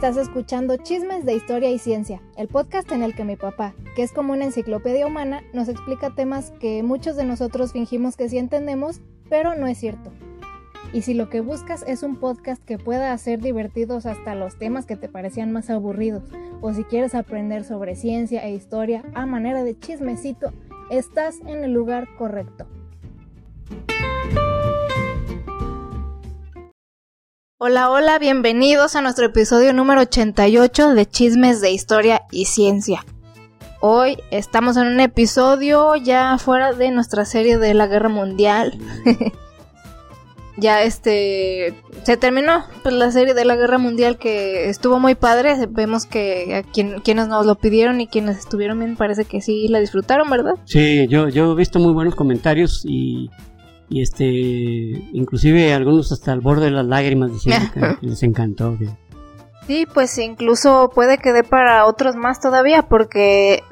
Estás escuchando Chismes de Historia y Ciencia, el podcast en el que mi papá, que es como una enciclopedia humana, nos explica temas que muchos de nosotros fingimos que sí entendemos, pero no es cierto. Y si lo que buscas es un podcast que pueda hacer divertidos hasta los temas que te parecían más aburridos, o si quieres aprender sobre ciencia e historia a manera de chismecito, estás en el lugar correcto. Hola, hola, bienvenidos a nuestro episodio número 88 de Chismes de Historia y Ciencia. Hoy estamos en un episodio ya fuera de nuestra serie de la Guerra Mundial. ya este se terminó pues, la serie de la Guerra Mundial que estuvo muy padre. Vemos que quienes nos lo pidieron y quienes estuvieron bien parece que sí la disfrutaron, ¿verdad? Sí, yo, yo he visto muy buenos comentarios y y este inclusive algunos hasta al borde de las lágrimas diciendo que les encantó sí pues incluso puede que dé para otros más todavía porque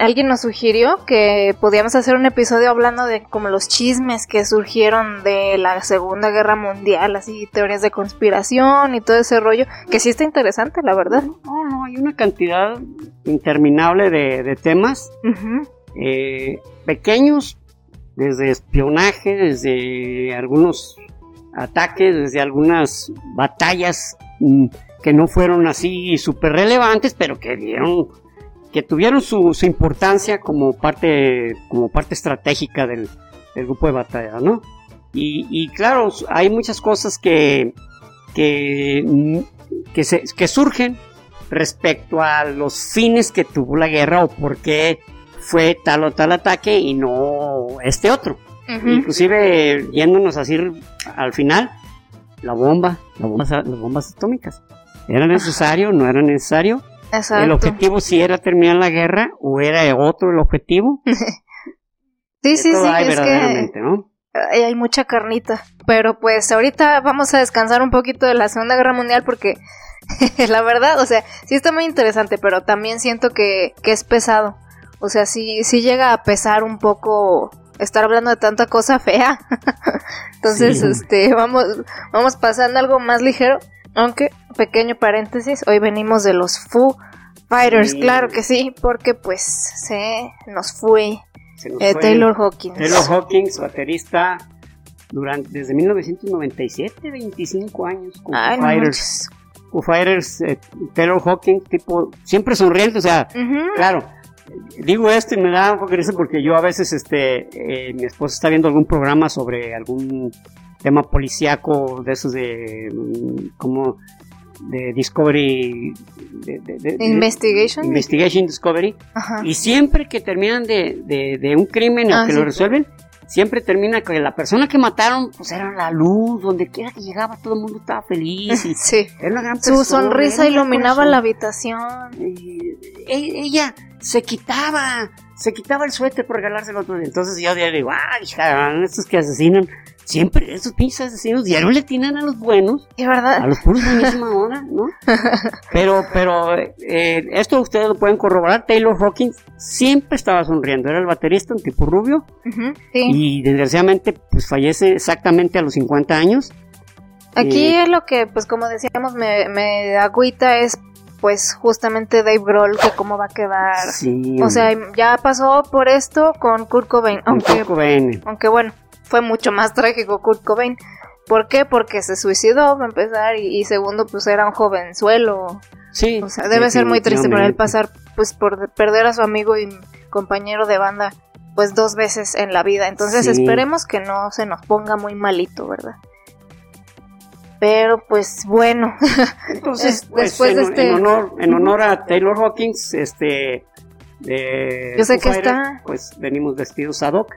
alguien nos sugirió que podíamos hacer un episodio hablando de como los chismes que surgieron de la segunda guerra mundial así teorías de conspiración y todo ese rollo que sí está interesante la verdad. No no hay una cantidad interminable de, temas eh, pequeños desde espionaje, desde algunos ataques, desde algunas batallas mm, que no fueron así súper relevantes, pero que dieron, que tuvieron su, importancia como parte, como parte estratégica del, grupo de batalla, ¿no? Y, claro, hay muchas cosas que, mm, que, que surgen respecto a los fines que tuvo la guerra o por qué fue tal o tal ataque y no este otro. Inclusive yéndonos así al final, la bomba, las bombas atómicas. ¿Era necesario? ¿No era necesario? ¿El objetivo si era terminar la guerra o era otro el objetivo? sí, sí, sí, es que hay mucha carnita. Pero pues ahorita vamos a descansar un poquito de la Segunda Guerra Mundial porque la verdad, o sea, sí está muy interesante, pero también siento que, que es pesado. O sea, sí, sí llega a pesar un poco estar hablando de tanta cosa fea. Entonces, este, vamos, vamos pasando algo más ligero. Aunque, pequeño paréntesis, hoy venimos de los Foo Fighters, claro que sí, porque pues se nos fue, eh, Taylor Hawkins. Taylor Hawkins, baterista durante desde 1997, 25 años con Foo Fighters. Foo Fighters, eh, Taylor Hawkins, tipo, siempre sonriente, o sea, claro, digo esto y me da un poco de risa porque yo a veces, este, eh, mi esposa está viendo algún programa sobre algún tema policíaco de esos de, mm, como, de Discovery. De, Investigation. Investigation Discovery. Y siempre que terminan de, un crimen o ah, que lo resuelven, siempre termina que la persona que mataron, pues era la luz, donde quiera que llegaba todo el mundo estaba feliz. Y sí. Era una gran Su sonrisa iluminaba la habitación. Y, e, ella se quitaba, se quitaba el suéter por regalárselo a otro. Entonces yo digo, ay, hija, estos que asesinan, siempre esos pinches asesinos diario le tienen a los buenos. Es verdad. A los puros de misma hora, ¿no? pero, pero, eh, esto ustedes lo pueden corroborar. Taylor Hawkins siempre estaba sonriendo. Era el baterista, un tipo rubio. sí. Y desgraciadamente, pues fallece exactamente a los 50 años. Aquí eh, es lo que, pues como decíamos, me, me agüita es pues justamente Dave Grohl que cómo va a quedar. o sea, ya pasó por esto con Kurt Cobain, aunque, aunque bueno, fue mucho más trágico Kurt Cobain. ¿Por qué? Porque se suicidó, para empezar, y, segundo, pues era un jovenzuelo. Sí. O sea, debe ser muy triste para él pasar, pues, por perder a su amigo y compañero de banda, pues, dos veces en la vida. Entonces, esperemos que no se nos ponga muy malito, ¿verdad? Pero pues bueno. Entonces, pues, después en, de este... en, honor, en honor a Taylor Hawkins, este de yo sé que está pues venimos vestidos ad hoc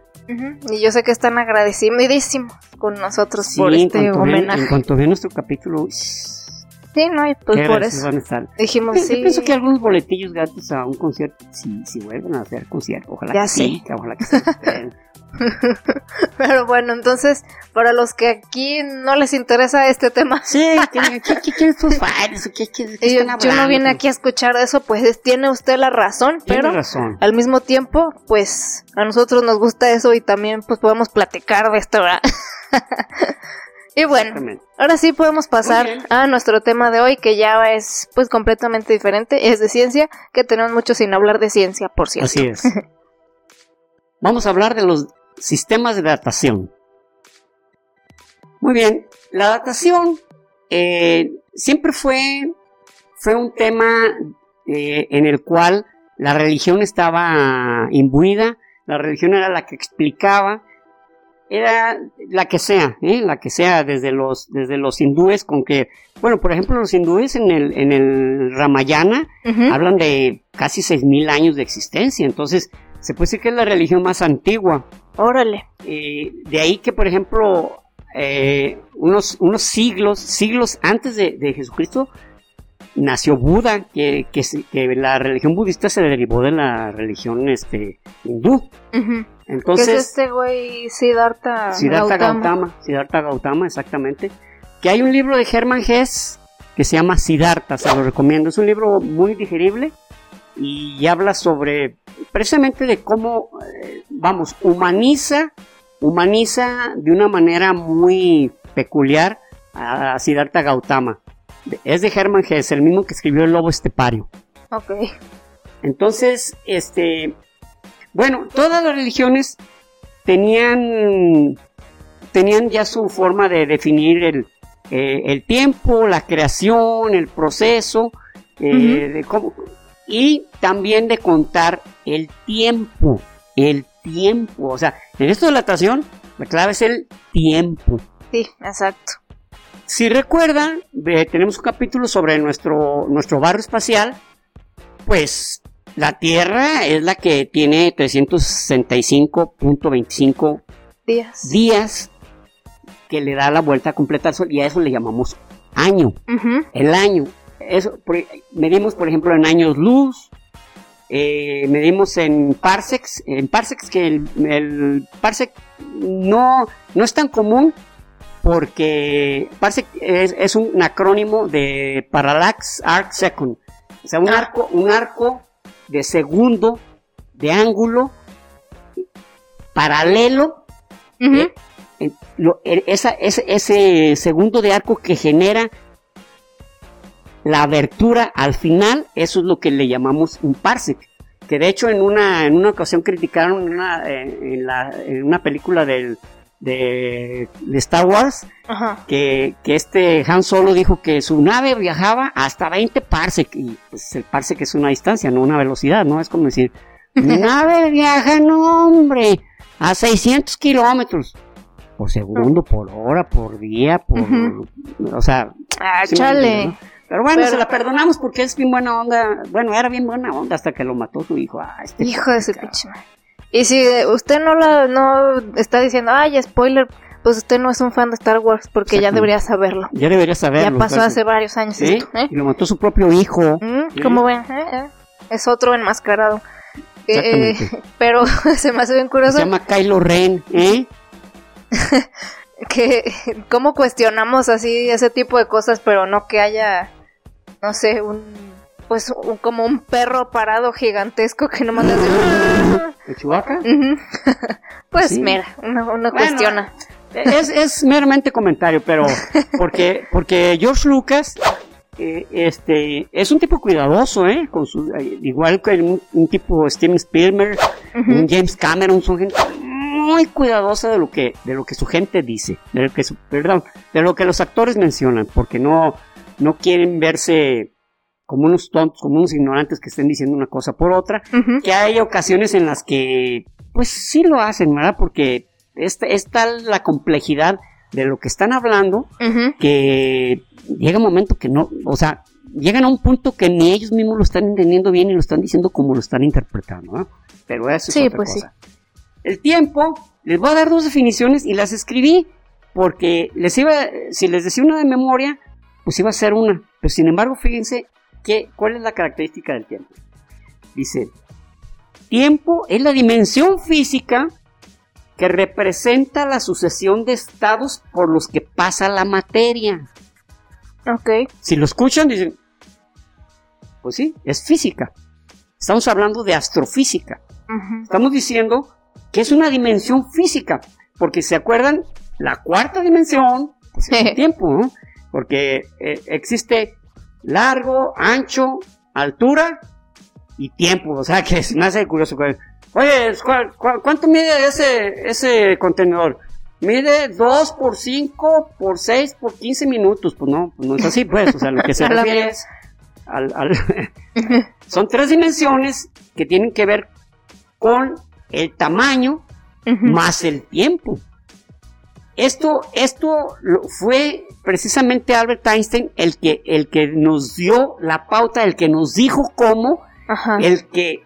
y yo sé que están agradecidísimos con nosotros por este homenaje. en cuanto ve nuestro capítulo sí no y pues por eso dijimos sí yo pienso que algunos boletillos gratis a un concierto si, si vuelven a hacer concierto ojalá ya que sí, ojalá que Pero bueno, entonces, para los que aquí no les interesa este tema. Sí, ¿qué, qué, Yo no vine aquí a escuchar eso, pues tiene usted la razón, pero al mismo tiempo, pues a nosotros nos gusta eso y también pues podemos platicar de esto, Y bueno, ahora sí podemos pasar a nuestro tema de hoy, que ya es pues completamente diferente, es de ciencia, que tenemos mucho sin hablar de ciencia, por cierto. Así es. Vamos a hablar de los sistemas de datación. Muy bien, la datación eh, siempre fue, fue un tema eh, en el cual la religión estaba imbuida, la religión era la que explicaba, era la que sea, ¿eh? la que sea desde los, desde los hindúes, con que, bueno, por ejemplo, los hindúes en el, en el Ramayana hablan de casi 6.000 años de existencia, entonces se puede decir que es la religión más antigua. Órale. Eh, de ahí que, por ejemplo, eh, unos, unos siglos, siglos antes de, Jesucristo, nació Buda, que, que, la religión budista se derivó de la religión este, hindú. Entonces, ¿Qué es este güey Siddhartha, Siddhartha Gautama? Siddhartha Gautama, exactamente. Que hay un libro de Hermann Hesse que se llama Siddhartha, se lo recomiendo. Es un libro muy digerible y habla sobre precisamente de cómo, eh, vamos, humaniza, humaniza de una manera muy peculiar a Siddhartha Gautama. Es de Hermann Hesse, el mismo que escribió El Lobo Estepario. Ok. Entonces, este, bueno, todas las religiones tenían, tenían ya su forma de definir el, eh, tiempo, la creación, el proceso, eh, y también de contar el tiempo, el tiempo. O sea, en esto de la atracción, la clave es el tiempo. Sí, exacto. Si recuerdan, tenemos un capítulo sobre nuestro, nuestro barrio espacial, pues la Tierra es la que tiene 365.25 días. días que le da la vuelta completa al Sol y a eso le llamamos año. El año. Eso, medimos, por ejemplo, en años luz, eh, medimos en parsecs, en parsecs que el, parsec no, no es tan común porque parsec es, un acrónimo de Parallax Arc Second. O sea, un ah. arco, un arco de segundo de ángulo paralelo eh, ese, segundo de arco que genera la abertura al final, eso es lo que le llamamos un parsec. Que de hecho en una, en una ocasión criticaron una, en, la, en una película del, de, Star Wars, que, que, este Han Solo dijo que su nave viajaba hasta 20 parsec, y pues el parsec es una distancia, no una velocidad, ¿no? Es como decir, mi nave viaja, no hombre, a 600 kilómetros por segundo, por hora, por día, por... O sea... Ah, chale. Pero bueno, se la perdonamos porque es bien buena onda. Bueno, era bien buena onda hasta que lo mató su hijo. Ah, este hijo de su pinche y si usted no la no está diciendo, ay, spoiler, pues usted no es un fan de Star Wars porque ya debería saberlo. Ya debería saberlo. Ya pasó hace varios años. ¿Eh? Y lo mató su propio hijo. ¿Cómo ven? ¿Eh? Es otro enmascarado. Eh, pero se me hace bien curioso. Se llama Kylo Ren, ¿eh? que cómo cuestionamos así ese tipo de cosas, pero no que haya, no sé, un pues como un perro parado gigantesco que no manda ¿De Chihuahua? pues mira, uno, cuestiona. Es, es, meramente comentario, pero porque, porque George Lucas eh, este, es un tipo cuidadoso, ¿eh? Con su, eh, igual que un, tipo Steven Spielberg, un James Cameron, son gente muy cuidadosa de lo que, de lo que su gente dice, de lo que perdón, de lo que los actores mencionan, porque no, no quieren verse como unos tontos, como unos ignorantes que estén diciendo una cosa por otra, que hay ocasiones en las que, pues sí lo hacen, ¿verdad? Porque es, tal la complejidad de lo que están hablando que llega un momento que no, o sea, llegan a un punto que ni ellos mismos lo están entendiendo bien y lo están diciendo como lo están interpretando, ¿no? Pero eso es otra pues cosa. El tiempo, les voy a dar dos definiciones y las escribí porque les iba, si les decía una de memoria, pues iba a ser una. Pero sin embargo, fíjense, ¿Cuál es la característica del tiempo? Dice, tiempo es la dimensión física que representa la sucesión de estados por los que pasa la materia. Ok. Si lo escuchan, dicen, pues sí, es física. Estamos hablando de astrofísica. Estamos diciendo que es una dimensión física, porque se acuerdan, la cuarta dimensión pues, el tiempo, ¿no? Porque eh, existe largo, ancho, altura y tiempo, o sea que es más curioso. Oye, cuánto mide ese, ese contenedor? Mide 2 por 5 por 6 por 15 minutos. Pues no, pues no es así, pues. O sea, lo que se refiere es al, son tres dimensiones que tienen que ver con el tamaño más el tiempo. Esto, esto fue precisamente Albert Einstein el que, el que nos dio la pauta, el que nos dijo cómo, el que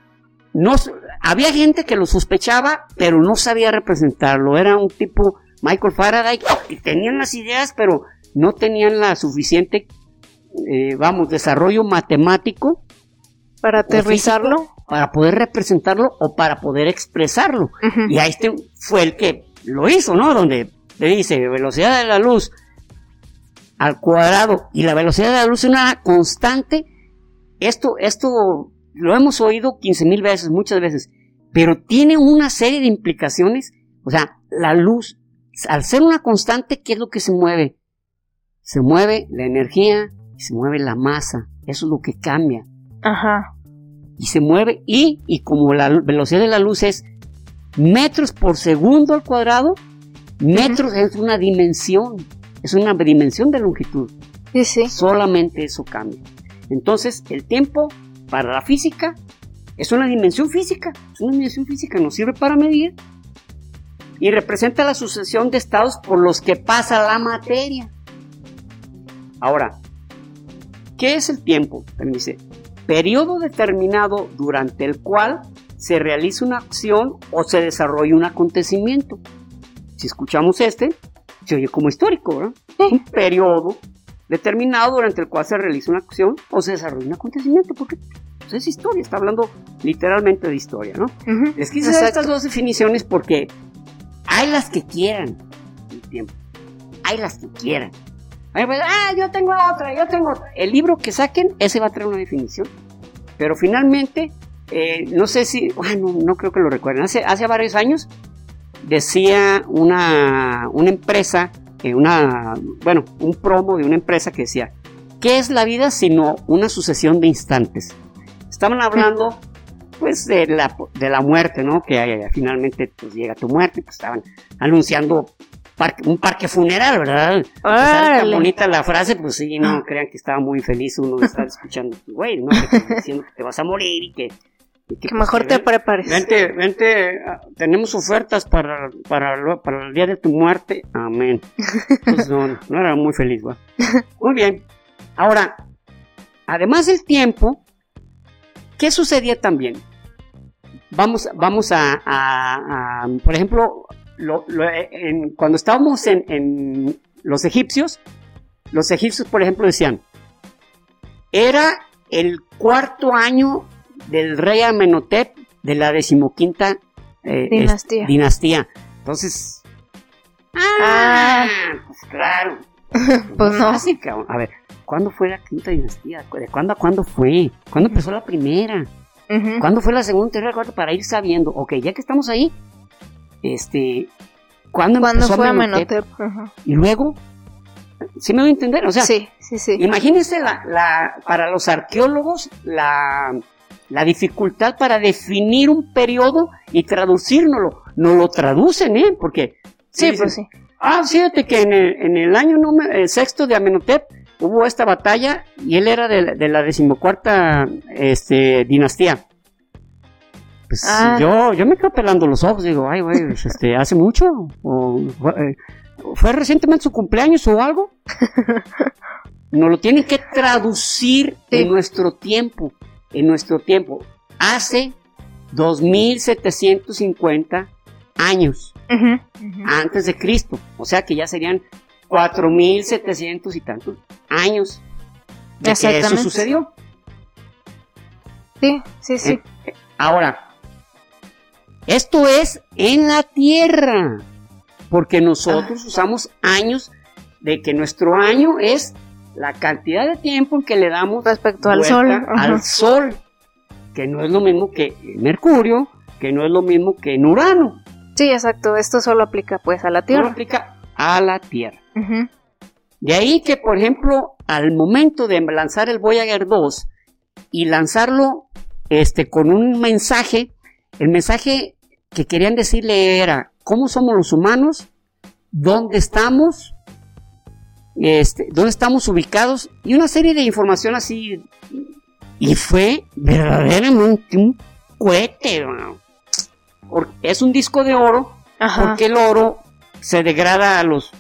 nos, había gente que lo sospechaba, pero no sabía representarlo. Era un tipo, Michael Faraday, que tenían las ideas, pero no tenían la suficiente, eh, vamos, desarrollo matemático. Para aterrizarlo. para poder representarlo o para poder expresarlo. Y ahí este fue el que lo hizo, ¿no? Donde le dice velocidad de la luz al cuadrado y la velocidad de la luz es una constante. Esto, esto lo hemos oído 15 mil veces, muchas veces, pero tiene una serie de implicaciones. O sea, la luz, al ser una constante, ¿qué es lo que se mueve? Se mueve la energía y se mueve la masa. Eso es lo que cambia. Ajá. Y se mueve y, y como la velocidad de la luz es metros por segundo al cuadrado, metros es una dimensión, es una dimensión de longitud. Sí, sí. Solamente eso cambia. Entonces, el tiempo para la física es una dimensión física, es una dimensión física, nos sirve para medir y representa la sucesión de estados por los que pasa la materia. Ahora, ¿qué es el tiempo? dice, periodo determinado durante el cual se realiza una acción o se desarrolla un acontecimiento. Si escuchamos este, se oye como histórico, ¿verdad? Un periodo determinado durante el cual se realiza una acción o se desarrolla un acontecimiento, porque pues, es historia, está hablando literalmente de historia, ¿no? Es que quise estas dos definiciones porque hay las que quieran el tiempo, hay las que quieran. Pues, ah, yo tengo otra, yo tengo otra. El libro que saquen, ese va a traer una definición. Pero finalmente, eh, no sé si, bueno, no creo que lo recuerden, hace, hace varios años decía una, una empresa una, bueno, un promo de una empresa que decía, ¿qué es la vida sino una sucesión de instantes? Estaban hablando, pues, de la, de la muerte, ¿no? Que finalmente, pues, llega tu muerte, pues, estaban anunciando un parque funeral, ¿verdad? Tan bonita la frase, pues sí, no crean que estaba muy feliz uno de estar escuchando, güey, ¿no? Que diciendo que te vas a morir y que que, mejor te prepares. Vente, vente, ah, tenemos ofertas para, para, para el día de tu muerte. Amén. Pues no, no era muy feliz, ¿va? Muy bien. Ahora, además del tiempo, ¿qué sucedía también? Vamos, vamos a, por ejemplo, cuando estábamos en, en los egipcios, los egipcios, por ejemplo, decían, era el cuarto año del rey Amenhotep de la decimoquinta eh, dinastía. dinastía. Entonces, ah, pues claro. pues no. A ver, ¿cuándo fue la quinta dinastía? ¿De cuándo a cuándo fue? ¿Cuándo empezó la primera? ¿Cuándo fue la segunda, tercera, cuarta? Para ir sabiendo, ok, ya que estamos ahí, este, ¿cuándo, ¿Cuándo fue Amenhotep? Y luego, ¿sí me voy a entender? O sea, sí, sí, sí. imagínense la, la, para los arqueólogos, la la dificultad para definir un periodo y traducirnoslo. No lo traducen, ¿eh? Porque... Sí, pues sí. Ah, fíjate que en el, en el año número, sexto de Amenhotep hubo esta batalla y él era de, la decimocuarta este, dinastía. Pues ah. yo, yo me quedo pelando los ojos, digo, ay, güey, pues, este, ¿hace mucho? ¿O, eh, ¿Fue recientemente su cumpleaños o algo? Nos lo tienen que traducir en nuestro tiempo en nuestro tiempo, hace 2750 años antes de Cristo. O sea que ya serían 4700 y tantos años de que eso sucedió. Sí, sí, sí. Eh, ahora, esto es en la Tierra, porque nosotros ah. usamos años de que nuestro año es la cantidad de tiempo que le damos respecto al Sol. Al Sol, que no es lo mismo que Mercurio, que no es lo mismo que en Urano. Sí, exacto. Esto solo aplica pues a la Tierra. Solo aplica a la Tierra. De ahí que, por ejemplo, al momento de lanzar el Voyager 2 y lanzarlo este, con un mensaje, el mensaje que querían decirle era cómo somos los humanos, dónde estamos, este, dónde estamos ubicados y una serie de información así. Y fue verdaderamente un cohete. Es un disco de oro porque el oro se degrada a los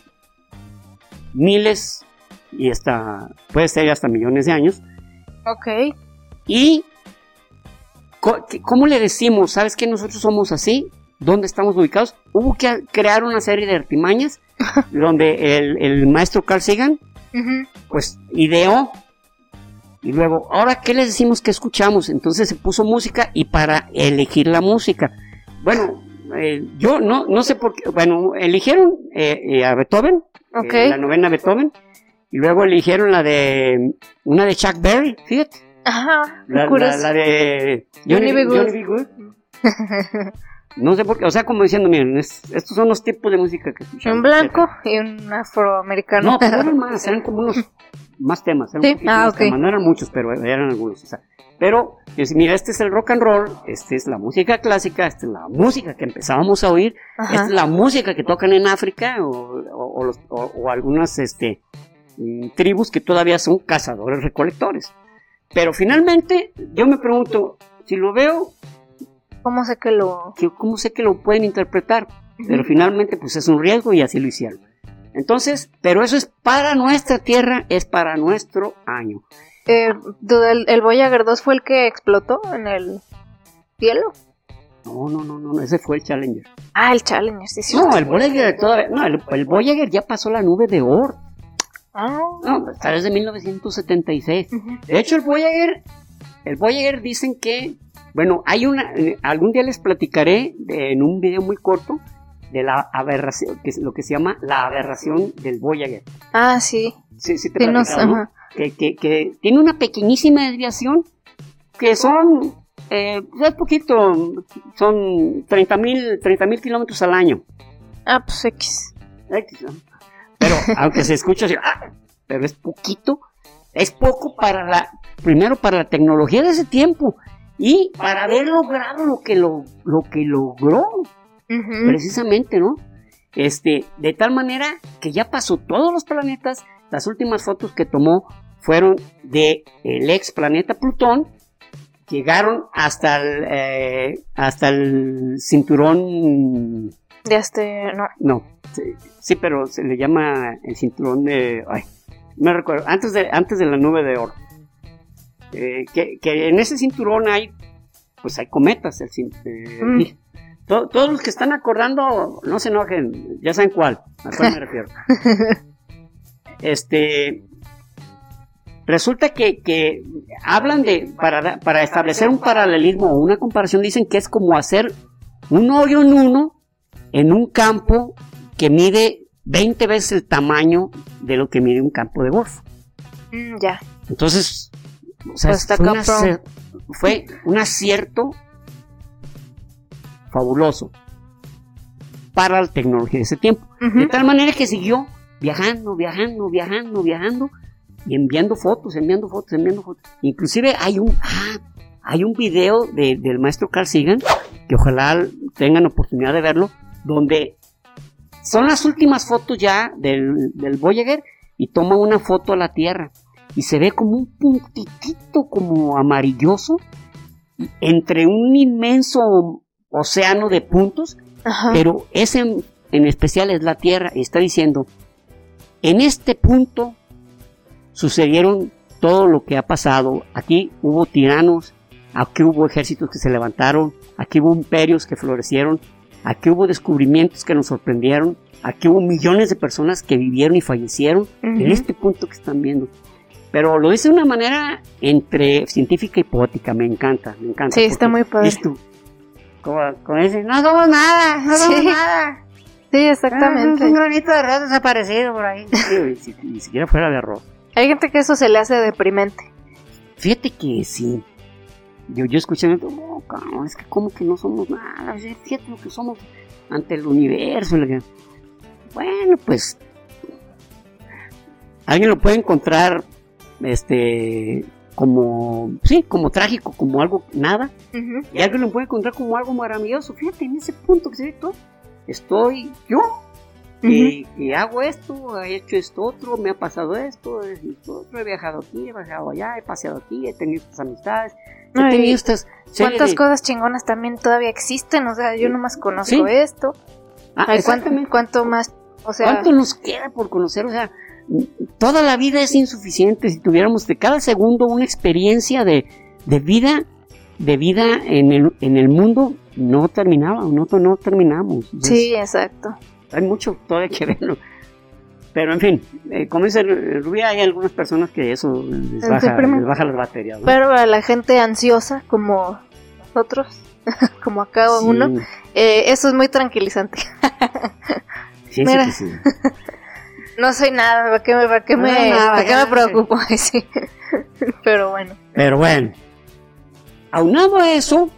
miles y hasta puede ser hasta millones de años. Ok. Y ¿cómo le decimos? ¿Sabes que nosotros somos así? ¿Dónde estamos ubicados? Hubo que crear una serie de artimañas donde el, maestro Carl Sagan pues ideó y luego, ahora, ¿qué les decimos que escuchamos? Entonces se puso música y para elegir la música. Bueno, eh, yo no, no sé por qué, bueno, eligieron eh, eh, a Beethoven, la novena Beethoven, y luego eligieron la de, una de Chuck Berry, fíjate. Ajá, la, la, de Johnny, B. Good. No sé por qué, o sea, como diciendo, miren, estos son los tipos de música que escuchamos. Un blanco y un afroamericano. No, pero eran más, eran como unos más temas. Eran sí, ah, ok. No eran muchos, pero eran algunos. O sea, pero, mira, este es el rock and roll, esta es la música clásica, esta es la música que empezábamos a oír, esta es la música que tocan en África o, o, algunas este, mm, tribus que todavía son cazadores recolectores. Pero finalmente, yo me pregunto, si lo veo ¿Cómo sé que lo...? ¿Cómo sé que lo pueden interpretar? Pero finalmente pues es un riesgo y así lo hicieron. Entonces, pero eso es para nuestra tierra, es para nuestro año. Eh, ¿el, Voyager 2 fue el que explotó en el cielo? No, no, no, no, ese fue el Challenger. Ah, el Challenger, sí, sí. No, el Voyager todavía, no, el, Voyager ya pasó la nube de Oort. Ah. No, está desde 1976. De hecho, el Voyager, el Voyager dicen que bueno, hay una, eh, algún día les platicaré en un video muy corto de la aberración, que es lo que se llama la aberración del Voyager. Ah, sí. Sí, sí te que, que, que, tiene una pequeñísima desviación que son, eh, es poquito, son 30 mil kilómetros al año. Ah, pues X. X. Pero aunque se escucha así, ah, pero es poquito, es poco para la, primero para la tecnología de ese tiempo y para haber logrado lo que, lo, lo que logró, precisamente, ¿no? Este, de tal manera que ya pasó todos los planetas, las últimas fotos que tomó fueron de el ex planeta Plutón, llegaron hasta el, eh, hasta el cinturón de este, no. No, sí, pero se le llama el cinturón de, ay, me recuerdo, antes de, antes de la nube de oro. Eh, que, en ese cinturón hay, pues hay cometas. El, eh, mm. todos los que están acordando, no se enojen, ya saben cuál, a cuál me refiero. este, resulta que, hablan de, para, para establecer un paralelismo o una comparación, dicen que es como hacer un hoyo en uno en un campo que mide 20 veces el tamaño de lo que mide un campo de golf. Mm, ya. Entonces, o sea, fue, un acierto fabuloso para la tecnología de ese tiempo. De tal manera que siguió viajando, viajando, viajando, viajando y enviando fotos, enviando fotos, enviando fotos. Inclusive hay un, ah, hay un video del maestro Carl Sagan, que ojalá tengan oportunidad de verlo, donde son las últimas fotos ya del, del Voyager y toma una foto a la Tierra y se ve como un puntitito como amarilloso entre un inmenso océano de puntos, pero ese en, especial es la Tierra y está diciendo, en este punto sucedieron todo lo que ha pasado, aquí hubo tiranos, aquí hubo ejércitos que se levantaron, aquí hubo imperios que florecieron, aquí hubo descubrimientos que nos sorprendieron, aquí hubo millones de personas que vivieron y fallecieron en este punto que están viendo. Pero lo dice de una manera entre científica y poética, me encanta, me encanta. Sí, está muy padre. como, como dice, no somos nada, no somos nada. Sí, exactamente. un granito de arroz desaparecido por ahí. ni siquiera fuera de arroz. Hay gente que eso se le hace deprimente. Fíjate que sí. Yo, yo escuché, oh, cabrón, es que como que no somos nada, fíjate lo que somos ante el universo. Bueno, pues alguien lo puede encontrar, este, como, sí, como trágico, como algo nada, y alguien lo puede encontrar como algo maravilloso. Fíjate, en ese punto que se ve todo, estoy yo, que, hago esto, he hecho esto otro, me ha pasado esto, esto otro, he viajado aquí, he viajado allá, he paseado aquí, he tenido estas amistades, he tenido estas... ¿Cuántas cosas chingonas también todavía existen? O sea, yo nomás conozco esto. Ah, ¿cuánto, más? O sea, ¿Cuánto nos queda por conocer? O sea, toda la vida es insuficiente si tuviéramos de cada segundo una experiencia de, vida de vida en el, en el mundo no terminaba, no, no terminamos. sí, exacto. Hay mucho todavía que verlo. Pero en fin, eh, como dice Rubia, hay algunas personas que eso les baja, les baja las baterías. Pero a la gente ansiosa como nosotros, como acá uno, eh, eso es muy tranquilizante. sí, sí, sí. No soy nada, ¿para qué me, para qué me, qué me preocupo? Pero bueno. Pero bueno. Aunado a eso,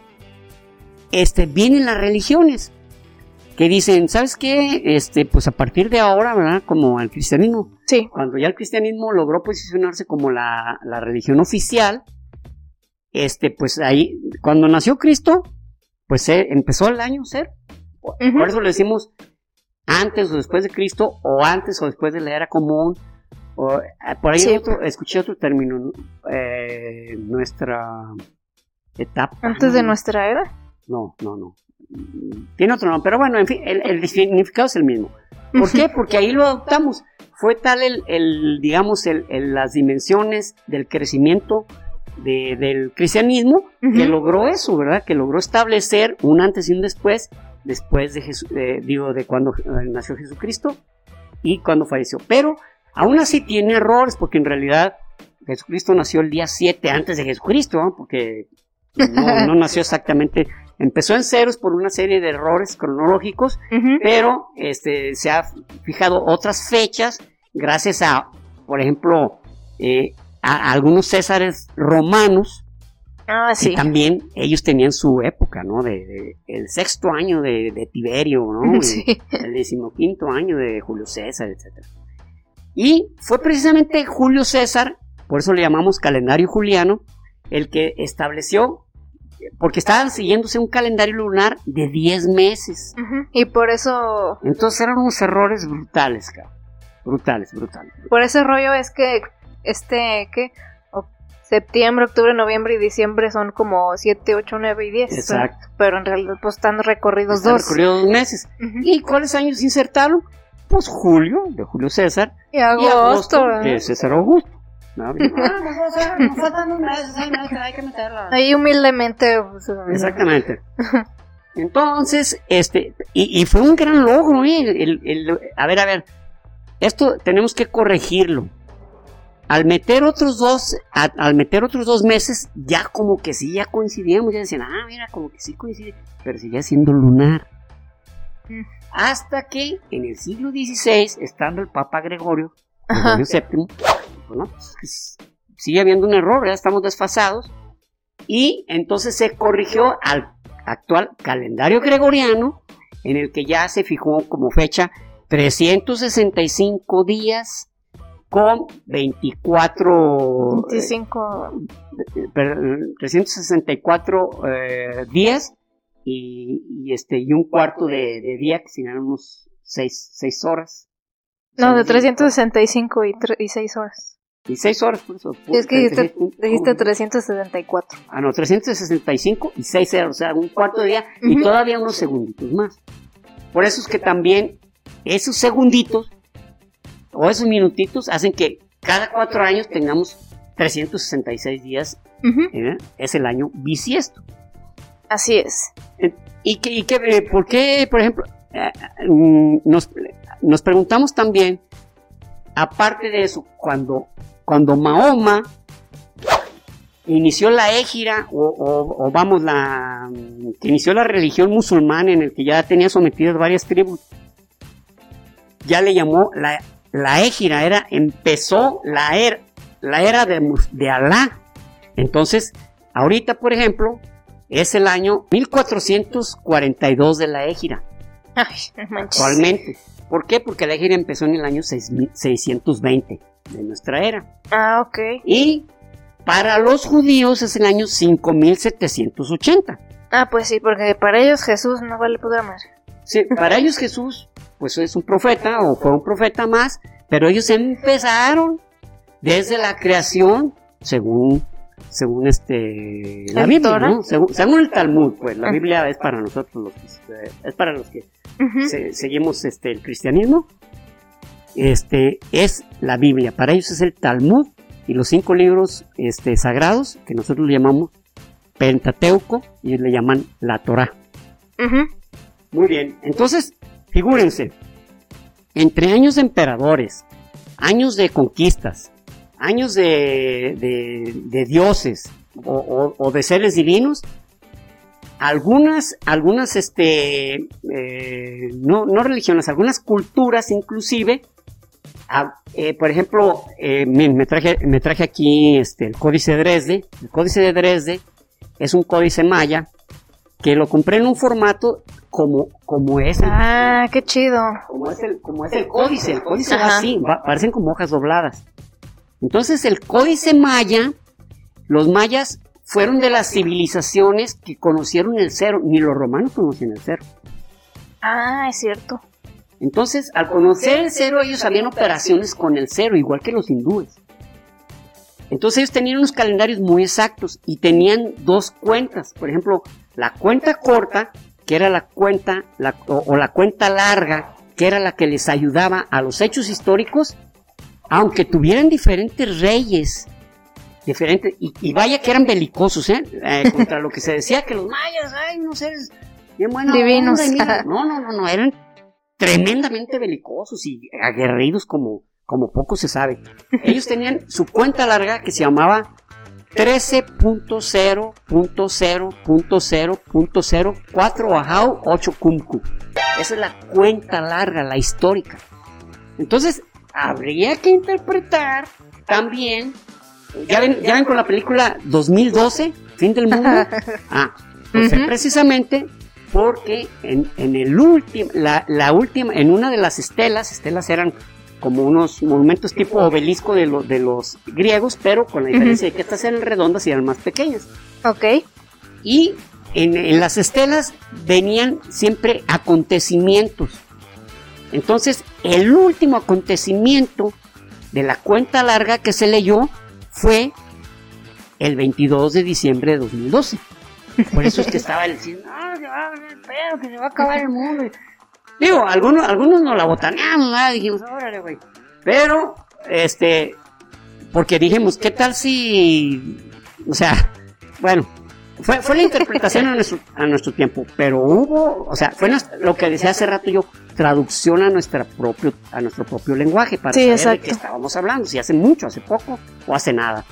este, vienen las religiones que dicen, ¿sabes qué? Este, pues a partir de ahora, ¿verdad? Como el cristianismo. Sí. Cuando ya el cristianismo logró posicionarse como la, religión oficial, este, pues ahí, cuando nació Cristo, pues eh, empezó el año ser. Por eso le decimos antes o después de Cristo, o antes o después de la era común. O, eh, por ahí escuché otro término, eh, nuestra etapa. ¿Antes de nuestra era? No, no, no. Tiene otro nombre, pero bueno, en fin, el, significado es el mismo. ¿Por qué? Porque ahí lo adoptamos. Fue tal el, digamos, el, las dimensiones del crecimiento del cristianismo que logró eso, ¿verdad? Que logró establecer un antes y un después después de Jesús, digo, de cuando eh, nació Jesucristo y cuando falleció. Pero aún así tiene errores, porque en realidad Jesucristo nació el día 7 antes de Jesucristo, porque no, nació exactamente, empezó en ceros por una serie de errores cronológicos, pero este, se ha fijado otras fechas gracias a, por ejemplo, eh, a algunos césares romanos Ah, sí. Y también ellos tenían su época, ¿no? De, el sexto año de, Tiberio, ¿no? Sí. El decimoquinto año de Julio César, etc. Y fue precisamente Julio César, por eso le llamamos calendario juliano, el que estableció, porque estaban siguiéndose un calendario lunar de 10 meses. Y por eso... Entonces eran unos errores brutales, cabrón. Brutales, brutales. Por ese rollo es que, este, ¿qué? Septiembre, octubre, noviembre y diciembre son como 7, 8, 9 y 10. Exacto. Pero en realidad pues están recorridos dos. Recorridos dos meses. ¿Y cuáles años insertaron? Pues julio, de Julio César. Y agosto. de César Augusto. Ahí humildemente. Pues, Exactamente. Entonces, este, y, fue un gran logro, ¿eh? el, a ver, a ver, esto tenemos que corregirlo al meter otros dos, al meter otros dos meses, ya como que sí, ya coincidíamos, ya decían, ah, mira, como que sí coincide, pero sigue siendo lunar. Mm. Hasta que en el siglo XVI, estando el Papa Gregorio, Gregorio VII, bueno, pues, sigue habiendo un error, ya estamos desfasados, y entonces se corrigió al actual calendario gregoriano, en el que ya se fijó como fecha 365 días con 24 25 364 eh, días y, este y un cuarto de, día que serían unos 6, horas. No de 365 y, y 6 horas. Y 6 horas por eso es que dijiste, dijiste 364 ah no 365 y 6 horas o sea un cuarto de día y todavía unos segunditos más. Por eso es que también esos segunditos o esos minutitos hacen que cada cuatro años tengamos 366 días. ¿eh? Es el año bisiesto. Así es. Eh, ¿Y, que, y eh, por qué, por ejemplo, mm, nos, nos, preguntamos también, aparte de eso, cuando, cuando Mahoma inició la égira, o, vamos, la, que inició la religión musulmana en el que ya tenía sometidas varias tribus, ya le llamó la la égira era, empezó la era, la era de, de Alá. Entonces, ahorita, por ejemplo, es el año 1442 de la égira. Ay, actualmente. ¿Por qué? Porque la gira empezó en el año 620 de nuestra era. Ah, ok. Y para los judíos es el año 5780. Ah, pues sí, porque para ellos Jesús no vale más. Sí, para ellos Jesús, pues es un profeta o fue un profeta más, pero ellos empezaron desde la creación, según según este la Biblia, ¿no? Según, el Talmud, pues la ah. Biblia es para nosotros los que, es para los que seguimos este el cristianismo. Este es la Biblia, para ellos es el Talmud y los cinco libros este, sagrados que nosotros le llamamos Pentateuco y le llaman la Torah. Muy bien, entonces figúrense, entre años de emperadores, años de conquistas, años de, de, dioses o, de seres divinos, algunas, algunas, este, eh, no, religiones, algunas culturas inclusive, eh, por ejemplo, eh, me, traje, me traje aquí este, el códice de Dresde. El códice de Dresde es un códice maya que lo compré en un formato como, como es. ah, qué chido. Como es el, como es el códice. El códice va así, parecen como hojas dobladas. Entonces el códice maya, los mayas fueron de las civilizaciones que conocieron el cero, ni los romanos conocían el cero. Ah, es cierto. Entonces, al conocer el cero, ellos habían operaciones con el cero, igual que los hindúes. Entonces ellos tenían unos calendarios muy exactos y tenían dos cuentas. Por ejemplo, la cuenta corta, que era la cuenta, o la cuenta larga, que era la que les ayudaba a los hechos históricos, aunque tuvieran diferentes reyes, diferentes, y, vaya que eran belicosos, ¿eh? ¿eh? contra lo que se decía que los mayas, ay, no sé, bien buenos. Divinos. no, no, no, no, eran tremendamente belicosos y aguerridos como, como poco se sabe. Ellos tenían su cuenta larga que se llamaba 13.0.0.0.04 Ajau 8 Kumku. Esa es la cuenta larga, la histórica. Entonces, habría que interpretar también. ¿Ya ven, ya ven con la película 2012, Fin del Mundo? Ah, pues precisamente porque en, el último, la, la, última, en una de las estelas, estelas eran como unos monumentos tipo obelisco de, de los griegos, pero con la diferencia de que estas eran redondas y eran más pequeñas. Ok. Y en, en las estelas venían siempre acontecimientos entonces, el último acontecimiento de la cuenta larga que se leyó fue el 22 de diciembre de 2012. Por eso es que estaba diciendo, ah, que se va a acabar el mundo. Digo, algunos, algunos no la botaneamos, ¿no? dijimos, órale, güey. Pero, este, porque dijimos, ¿qué tal si, o sea, bueno, fue, fue la interpretación a nuestro, a nuestro tiempo, pero hubo, o sea, fue lo que decía hace rato yo, traducción a, nuestra propio, a nuestro propio lenguaje para saber de qué estábamos hablando, si hace mucho, hace poco o hace nada.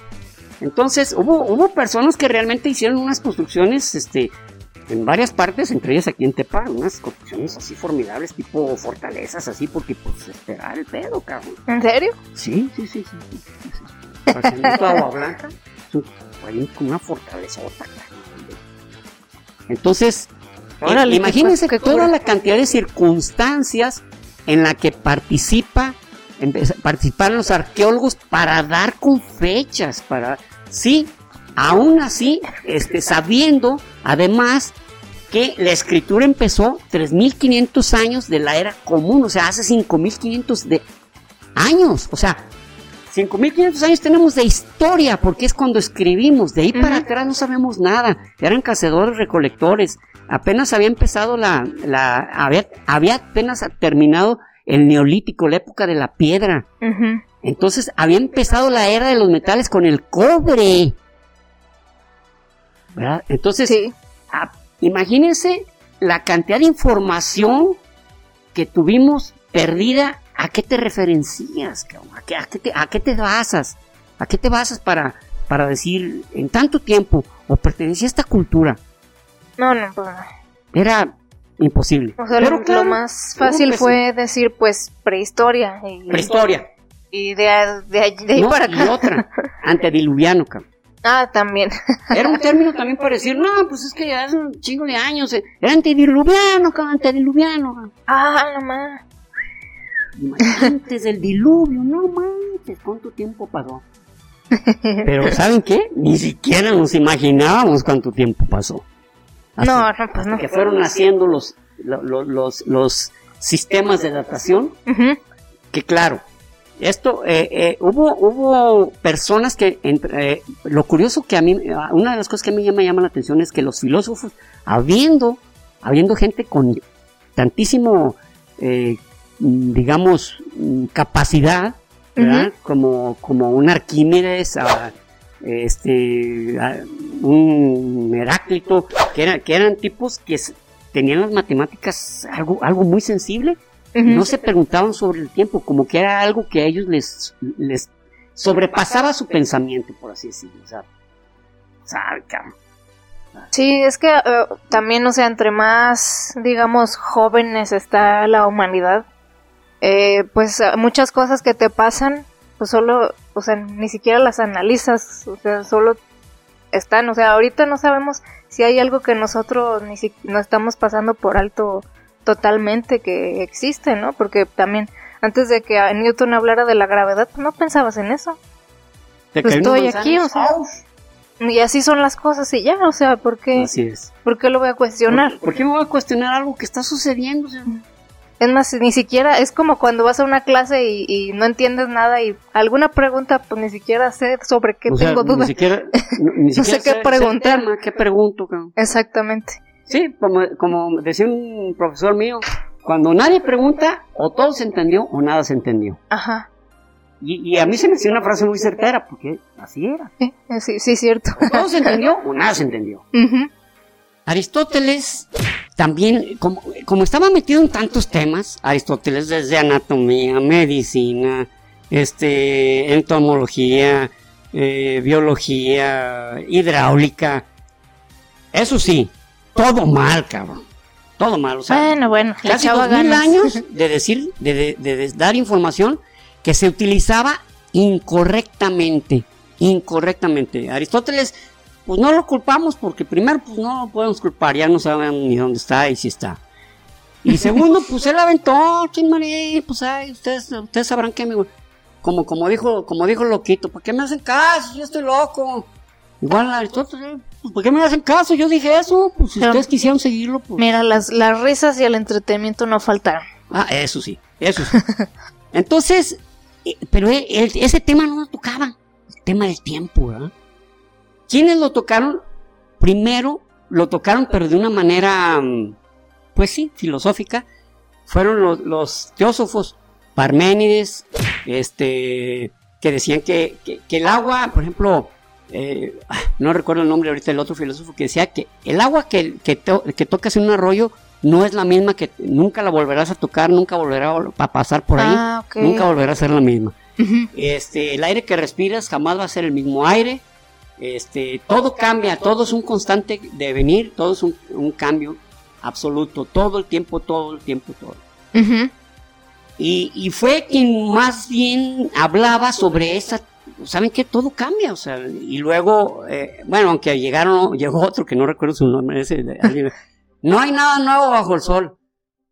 Entonces, hubo, hubo personas que realmente hicieron unas construcciones, este, en varias partes, entre ellas aquí en Tepa, unas construcciones así formidables, tipo fortalezas, así, porque pues esperar el pedo, cabrón. ¿En serio? Sí, sí, sí, sí. sí, sí, agua blanca, hay una fortaleza, entonces, imagínense que toda la cantidad de circunstancias en la que participa, participaron los arqueólogos para dar con fechas, para, sí, aún así, este, sabiendo además que la escritura empezó 3.500 años de la era común, o sea, hace 5.500 de años, o sea, 5.500 años tenemos de historia, porque es cuando escribimos. De ahí para atrás no sabemos nada. Eran cazadores recolectores. Apenas había empezado la, la había, había apenas terminado el neolítico, la época de la piedra. Entonces había empezado la era de los metales con el cobre. ¿Verdad? Entonces, imagínense la cantidad de información que tuvimos perdida ¿A qué te referencias? ¿A qué, a qué, te, a qué te basas? ¿A qué te basas para, para decir en tanto tiempo o pertenecía a esta cultura? No, no, pues Era imposible. O sea, lo, más fácil fue decir, pues, prehistoria. Y, prehistoria. Y de, de, de ahí para acá. Y otra, antediluviano, cabrón. Ah, también. Era un término también para decir, no, pues es que ya hace un chingo de años. Eh, era antediluviano, cabrón, antediluviano. Ah, nomás. antes del diluvio, no manches, ¿cuánto tiempo pasó? Pero ¿saben qué? Ni siquiera nos imaginábamos cuánto tiempo pasó. no, no, pues no. Que fueron haciendo los, los, los, sistemas de datación, que claro, esto, eh, eh, hubo, hubo personas que, eh, lo curioso que a mí, una de las cosas que a mí me llama la atención es que los filósofos, habiendo, habiendo gente con tantísimo, digamos, capacidad, como, como un Arquímedes, este, un Heráclito, que, que eran tipos que tenían las matemáticas algo, algo muy sensible, no se preguntaban sobre el tiempo, como que era algo que a ellos les, les sobrepasaba su pensamiento, por así decirlo. O sea, Sí, es que eh, también, o sea, entre más, digamos, jóvenes está la humanidad, eh, pues muchas cosas que te pasan, pues solo, o sea, ni siquiera las analizas, o sea, solo están, o sea, ahorita no sabemos si hay algo que nosotros ni si, no estamos pasando por alto totalmente que existe, ¿no? Porque también antes de que Newton hablara de la gravedad, no pensabas en eso. Pues estoy aquí, o sea, y así son las cosas y ya, o sea, ¿por qué? Así es. ¿Por qué lo voy a cuestionar? ¿Por, qué me voy a cuestionar algo que está sucediendo? Es más, ni siquiera, es como cuando vas a una clase y, no entiendes nada y alguna pregunta, pues ni siquiera sé sobre qué tengo dudas. Ni siquiera, ni no sé qué preguntar. ¿Qué pregunto? Exactamente. Sí, como, como decía un profesor mío, cuando nadie pregunta, o todo se entendió o nada se entendió. Ajá. Y, a mí se me hacía una frase muy certera, porque así era. Sí, sí, sí cierto. O todo se entendió o nada se entendió. Aristóteles también, como, como, estaba metido en tantos temas, Aristóteles desde anatomía, medicina, este, entomología, eh, biología, hidráulica, eso sí, todo mal, cabrón. Todo mal. O sea, bueno, bueno, casi dos mil años de decir, de, de, dar información que se utilizaba incorrectamente. Incorrectamente. Aristóteles, pues no lo culpamos porque primero, pues no lo podemos culpar, ya no saben ni dónde está y si está. Y segundo, pues él aventó, maría, pues ay, ustedes, ustedes sabrán que me... Como, como dijo, como dijo Loquito, ¿por qué me hacen caso? Yo estoy loco. Igual Aristóteles, pues, ¿por qué me hacen caso? Yo dije eso, pues si ustedes quisieron seguirlo, pues. Mira, las, las risas y el entretenimiento no faltaron. Ah, eso sí, eso sí. Entonces, eh, pero ese tema no lo tocaba, el tema del tiempo, ¿verdad? ¿Quiénes lo tocaron? Primero lo tocaron, pero de una manera, mm, pues sí, filosófica. Fueron los, los teósofos, Parménides, este, que decían que, que el agua, por ejemplo, eh, no recuerdo el nombre ahorita del otro filósofo que decía que el agua que, que, tocas en un arroyo no es la misma que nunca la volverás a tocar, nunca volverá a pasar por ahí, ah, nunca volverá a ser la misma. este, el aire que respiras jamás va a ser el mismo aire. Este, todo cambia, todo es un constante devenir, todo es un, cambio absoluto, todo el tiempo, todo el tiempo, todo. y, y, fue quien más bien hablaba sobre esa saben que todo cambia, o sea, y luego, eh, bueno, aunque llegaron, llegó otro que no recuerdo su nombre, ese, no hay nada nuevo bajo el sol.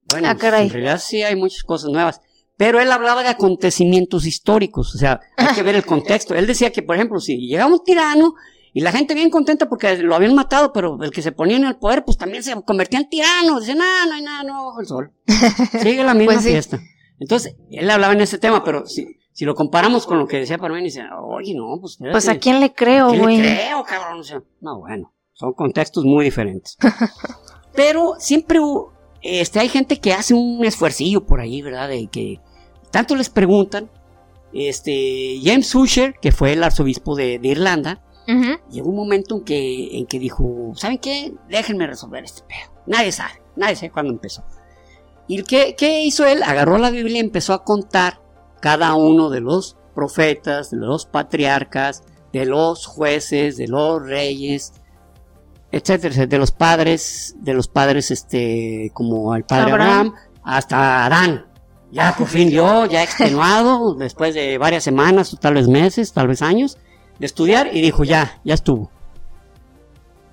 Bueno, ah, en realidad sí hay muchas cosas nuevas, pero él hablaba de acontecimientos históricos, o sea, hay que ver el contexto. Él decía que, por ejemplo, si llegaba un tirano y la gente bien contenta porque lo habían matado, pero el que se ponía en el poder, pues también se convertía en tirano. Dice, no, no hay nada nuevo bajo el sol. Sigue la misma pues fiesta. Entonces, él hablaba en ese tema, pero sí, si lo comparamos con lo que decía Parmen, dice, oye, no, pues Pues a quién le creo, güey. le creo, cabrón? no, bueno, son contextos muy diferentes. Pero siempre este, hay gente que hace un esfuercillo por ahí, ¿verdad? De que tanto les preguntan. Este, James Usher, que fue el arzobispo de, Irlanda, llegó un momento en que, en que dijo, ¿saben qué? Déjenme resolver este pedo. Nadie sabe, nadie sabe cuándo empezó. ¿Y qué, qué hizo él? Agarró la Biblia y empezó a contar cada uno de los profetas, de los patriarcas, de los jueces, de los reyes, etcétera, de los padres, de los padres, este, como el padre Abraham, hasta Adán. Ya por fin dio, ya extenuado, después de varias semanas, tal vez meses, tal vez años, de estudiar, y dijo, ya, ya estuvo.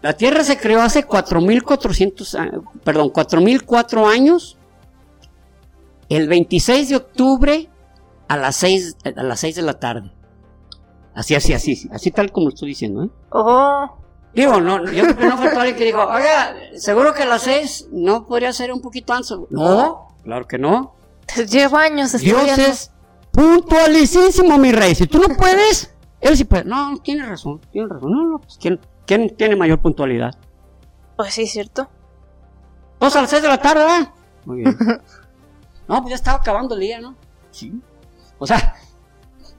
La Tierra se creó hace 4.400, perdón, 4.004 años el 26 de octubre a las 6, a las 6 de la tarde. Así, así, así, así tal como estoy diciendo, ¿eh? Oh. Digo, no, yo creo que no fue alguien que dijo, oiga, seguro que a las 6 no podría ser un poquito antes. No, claro que no. Llevo años estudiando. Dios es puntualicísimo, mi rey. Si tú no puedes, él sí puede. No, tiene razón, tiene razón. No, no, pues ¿quién, quién tiene mayor puntualidad? Pues sí, cierto. Pues a las 6 de la tarde, ¿verdad? Muy bien. no, pues ya estaba acabando el día, ¿no? Sí. O sea,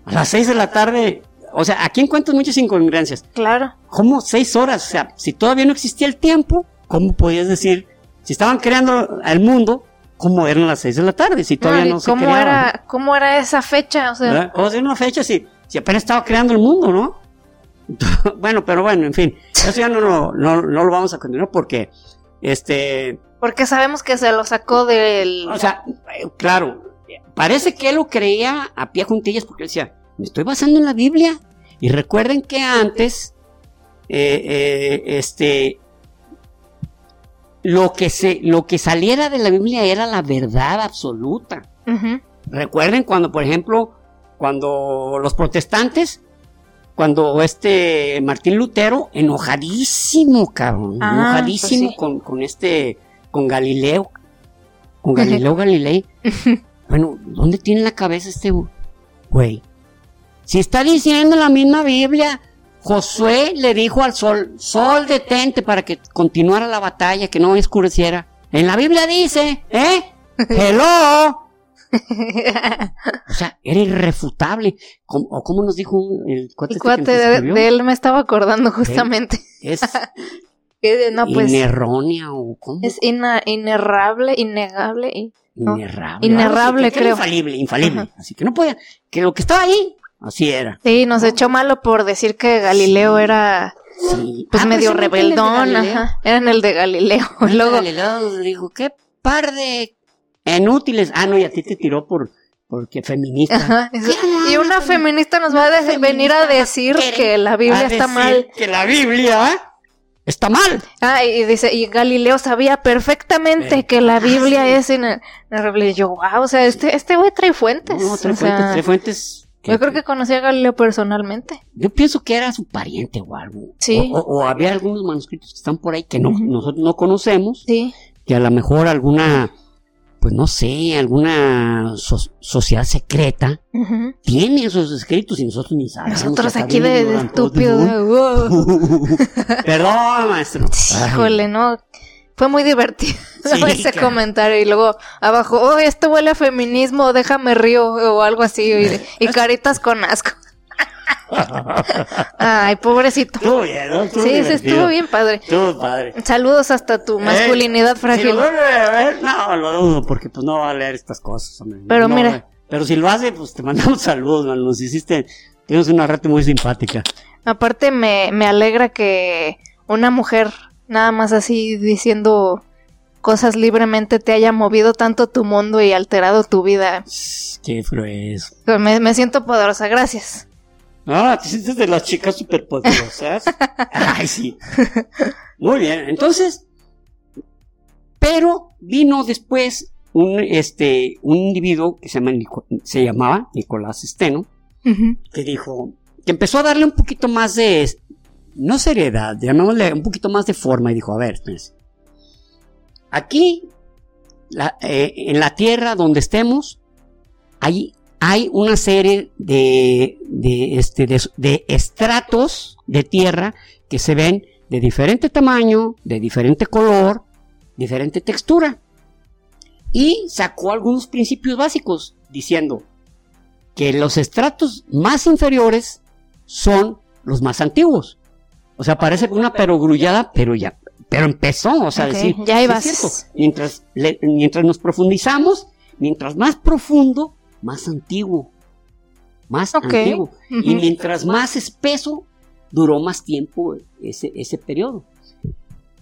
a las 6 de la tarde o sea, aquí encuentras muchas incongruencias. Claro. ¿Cómo seis horas? O sea, si todavía no existía el tiempo, ¿cómo podías decir? Si estaban creando el mundo, ¿cómo eran las seis de la tarde? Si todavía no, se ¿cómo era, ¿Cómo era esa fecha? O sea, ¿cómo era una fecha si, si apenas estaba creando el mundo, no? bueno, pero bueno, en fin, eso ya no, no, no, no lo vamos a continuar porque, este... Porque sabemos que se lo sacó del... O sea, claro, parece que él lo creía a pie juntillas porque decía, me estoy basando en la Biblia. Y recuerden que antes, eh, eh, este, lo que, se, lo que saliera de la Biblia era la verdad absoluta. Recuerden cuando, por ejemplo, cuando los protestantes, cuando este Martín Lutero, enojadísimo, cabrón, ah, enojadísimo pues con, con, este, con Galileo, con Galileo Galilei. bueno, ¿dónde tiene la cabeza este güey? Si está diciendo la misma Biblia, Josué le dijo al sol, sol detente para que continuara la batalla, que no oscureciera. En la Biblia dice, ¿eh? Hello. o sea, era irrefutable. o como nos dijo el cuate, este de, él me estaba acordando justamente. Es no, pues, inerrónea o cómo. Es inerrable, innegable. Y, Inerrable. Inerrable, creo. Infalible, infalible. Así que no podía. Que lo que estaba ahí Así era. Sí, nos echó malo por decir que Galileo era pues ah, medio pues rebeldón, ajá. Era en el de Galileo. Luego Galileo dijo, qué par de inútiles. Ah, no, y a ti te tiró por porque feminista. Ajá, y una feminista nos va a venir a decir que la Biblia está mal. Que la Biblia está mal. Ah, y dice, y Galileo sabía perfectamente que la Biblia es en Y yo, wow, o sea, este, este güey trae fuentes. No, trae fuentes, trae fuentes yo creo que conocía a Galileo personalmente. Yo pienso que era su pariente o algo. Sí. O, había algunos manuscritos que están por ahí que no, nosotros no conocemos. Sí. Que a lo mejor alguna, pues no sé, alguna sociedad secreta tiene esos escritos y nosotros ni sabemos. Nosotros aquí de, estúpido. Perdón, maestro. Híjole, no fue muy divertido ese comentario y luego abajo, oh, esto huele a feminismo, déjame río o algo así y, caritas con asco. Ay, pobrecito. Estuvo bien, ¿no? sí, estuvo bien padre. Estuvo padre. Saludos hasta tu eh, masculinidad frágil. no, lo dudo, porque pues no va a leer estas cosas, Pero mira. Pero si lo hace, pues te mandamos saludos, man. Nos hiciste, tienes una rata muy simpática. Aparte me, me alegra que una mujer nada más así diciendo cosas libremente te haya movido tanto tu mundo y alterado tu vida. Qué frues. Me, me siento poderosa, gracias. Ah, te sientes de las chicas superpoderosas. Ay, sí. Muy bien, entonces. Pero vino después un, este, un individuo que se, llama, se llamaba Nicolás Esteno, que dijo, que empezó a darle un poquito más de, no seriedad, llamémosle un poquito más de forma y dijo, a ver, espérense. Aquí, eh, en la tierra donde estemos, hay, hay una serie de, de, este, de, estratos de tierra que se ven de diferente tamaño, de diferente color, diferente textura. Y sacó algunos principios básicos diciendo que los estratos más inferiores son los más antiguos. O sea, parece una perogrullada, pero ya, pero empezó, o sea, decir, ya hay mientras, mientras nos profundizamos, mientras más profundo, más antiguo, más antiguo, y mientras más espeso, duró más tiempo ese, ese periodo.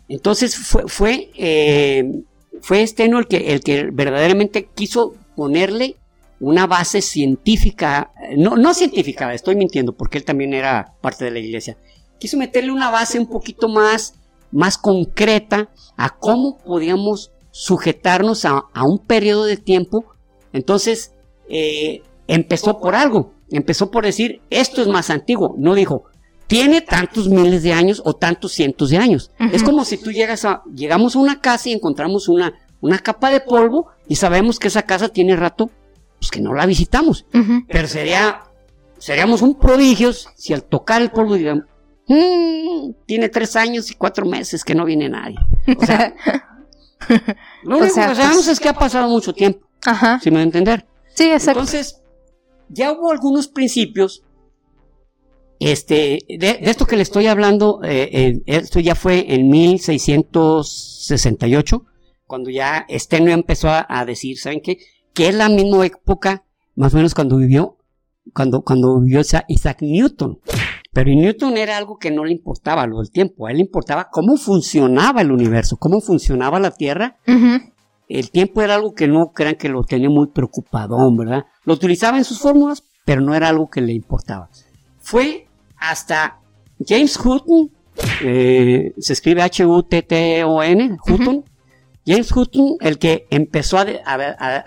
Entonces fue, fue, eh, fue Esteno el que, el que verdaderamente quiso ponerle una base científica, no, no científica, estoy mintiendo, porque él también era parte de la iglesia, quiso meterle una base un poquito más, más concreta a cómo podíamos sujetarnos a, un periodo de tiempo. Entonces, eh, empezó por algo, empezó por decir, esto es más antiguo, no dijo, tiene tantos miles de años o tantos cientos de años. Es como si tú llegas a, llegamos a una casa y encontramos una, una capa de polvo y sabemos que esa casa tiene rato, pues que no la visitamos. Pero sería, seríamos un prodigio si al tocar el polvo digamos, mmm, tiene tres años y cuatro meses que no viene nadie. O sea, lo único que sabemos pues es que ha pasado mucho tiempo. Ajá. Si me entender. Sí, exacto. Entonces, ya hubo algunos principios este, de, esto que le estoy hablando, eh, eh, esto ya fue en 1668, cuando ya Steno empezó a, decir, ¿saben qué? Que es la misma época, más o menos cuando vivió, cuando, cuando vivió Isaac Newton. Pero Newton era algo que no le importaba lo del tiempo, a él le importaba cómo funcionaba el universo, cómo funcionaba la Tierra. El tiempo era algo que no crean que lo tenía muy preocupado, ¿verdad? Lo utilizaba en sus fórmulas, pero no era algo que le importaba. Fue hasta James Hutton, eh, se escribe H-U-T-T-O-N, Hutton, James Hutton, el que empezó a,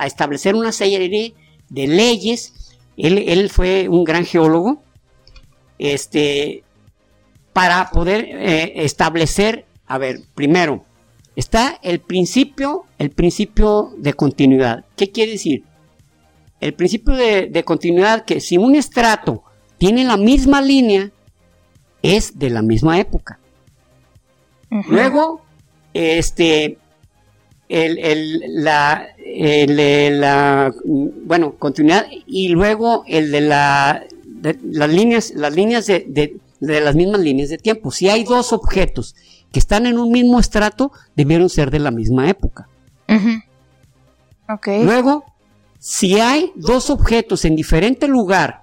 establecer una serie de leyes, él, fue un gran geólogo, este, para poder eh, establecer, a ver, primero, está el principio, el principio de continuidad. ¿Qué quiere decir? El principio de, de continuidad que si un estrato tiene la misma línea, es de la misma época. Luego, este, el, la, la, bueno, continuidad, y luego el de, la, las líneas, las líneas de, las mismas líneas de tiempo. Si hay dos objetos que están en un mismo estrato, debieron ser de la misma época. Luego, si hay dos objetos en diferente lugar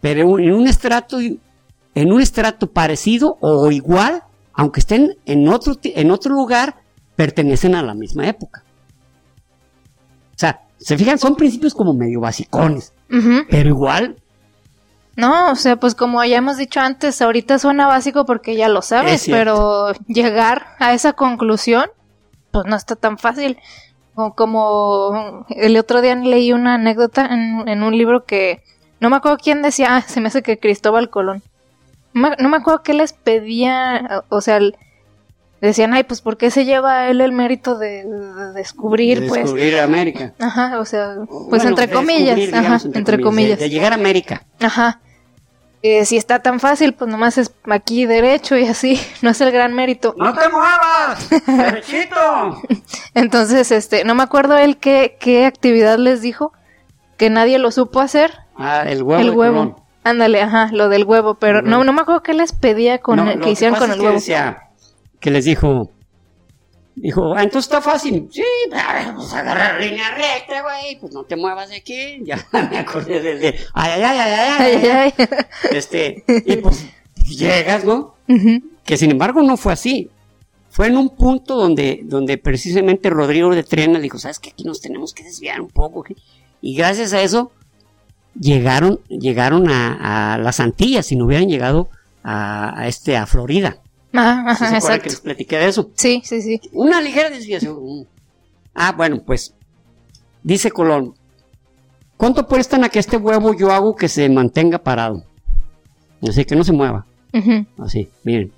pero en un estrato, en un estrato parecido o igual, aunque estén en otro, en otro lugar, pertenecen a la misma época. O sea, se fijan, son principios como medio basicones, pero igual. No, o sea, pues como ya hemos dicho antes, ahorita suena básico porque ya lo sabes, pero llegar a esa conclusión, pues no está tan fácil. O como el otro día leí una anécdota en un libro que no me acuerdo quién decía, ah, se me hace que Cristóbal Colón. No me, acuerdo qué les pedía, o sea, decían, ay, pues ¿por qué se lleva él el mérito de, descubrir, de pues? Descubrir América. Ajá, o sea, pues entre comillas, ajá, entre, comillas. De, llegar a América. Ajá. Eh, si está tan fácil, pues nomás es aquí derecho y así, no es el gran mérito. ¡No te muevas! ¡Derechito! Entonces, este, no me acuerdo él qué, qué actividad les dijo, que nadie lo supo hacer, Ah, el huevo. El huevo. Ándale, ajá, lo del huevo, pero no, no me acuerdo qué les pedía con que hicieron con el huevo. Que, les dijo, dijo, ah, entonces está fácil. Sí, pues agarrar línea recta, güey, pues no te muevas de aquí. Ya me acordé del de, ay, ay, ay, ay, ay, ay, Este, y pues llegas, ¿no? Que sin embargo no fue así. Fue en un punto donde, donde precisamente Rodrigo de Trena dijo, ¿sabes qué? Aquí nos tenemos que desviar un poco. Y gracias a eso, llegaron, llegaron a, las Antillas y no hubieran llegado a, este, a Florida. Ah, ajá, que les platiqué de eso. Sí, sí, sí. Una ligera desviación. Ah, bueno, pues, dice Colón, ¿cuánto prestan a que este huevo yo hago que se mantenga parado? Así que no se mueva. Así, miren,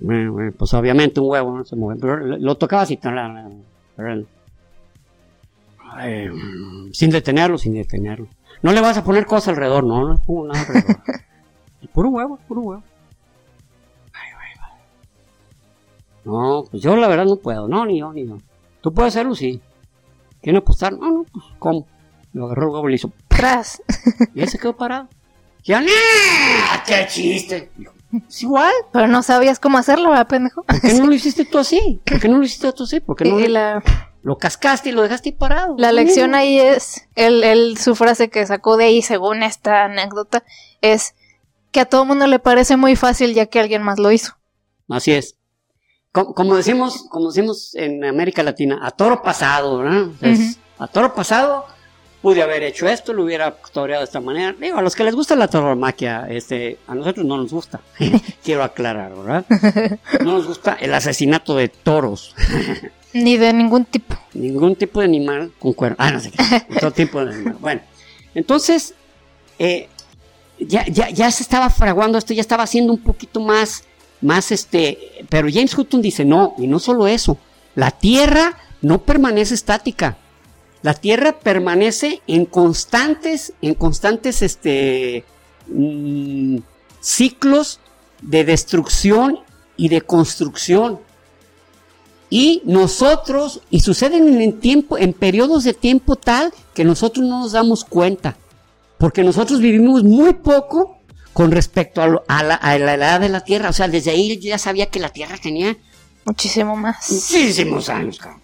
pues obviamente un huevo no se mueve, pero lo tocaba así, sin detenerlo, sin detenerlo. No le vas a poner cosas alrededor, no, no pongo nada alrededor. puro huevo, puro huevo. No, pues yo la verdad no puedo, no, ni yo, ni yo. ¿Tú puedes hacerlo? Sí. ¿Quieren apostar? No, no, pues, ¿cómo? Lo agarró el huevo y le hizo ¡Tras! Y él se quedó parado. Ya, ¡qué chiste! es igual. Pero no sabías cómo hacerlo, ¿verdad, pendejo? ¿Por qué no lo hiciste tú así? ¿Por qué no lo hiciste tú así? ¿Por qué no? Y la lo cascaste y lo dejaste parado. La lección ahí es, él, su frase que sacó de ahí, según esta anécdota, es que a todo mundo le parece muy fácil ya que alguien más lo hizo. Así es. Como, decimos, como decimos en América Latina, a toro pasado, ¿verdad? A toro pasado, pude haber hecho esto, lo hubiera custodiado de esta manera. Digo, a los que les gusta la tauromaquia, este, a nosotros no nos gusta. Quiero aclarar, ¿verdad? No nos gusta el asesinato de toros. Ni de ningún tipo. Ningún tipo de animal con cuerno. Ah, no sé qué. Todo tipo de animal. Bueno, entonces, eh, ya, ya, ya se estaba fraguando esto, ya estaba haciendo un poquito más, más este, pero James Hutton dice, no, y no solo eso, la Tierra no permanece estática. La Tierra permanece en constantes, en constantes este, mm, ciclos de destrucción y de construcción. Y nosotros, y suceden en tiempo, en periodos de tiempo tal que nosotros no nos damos cuenta. Porque nosotros vivimos muy poco con respecto a, la, a la edad de la Tierra. O sea, desde ahí ya sabía que la Tierra tenía muchísimo más. Muchísimos años, cabrón.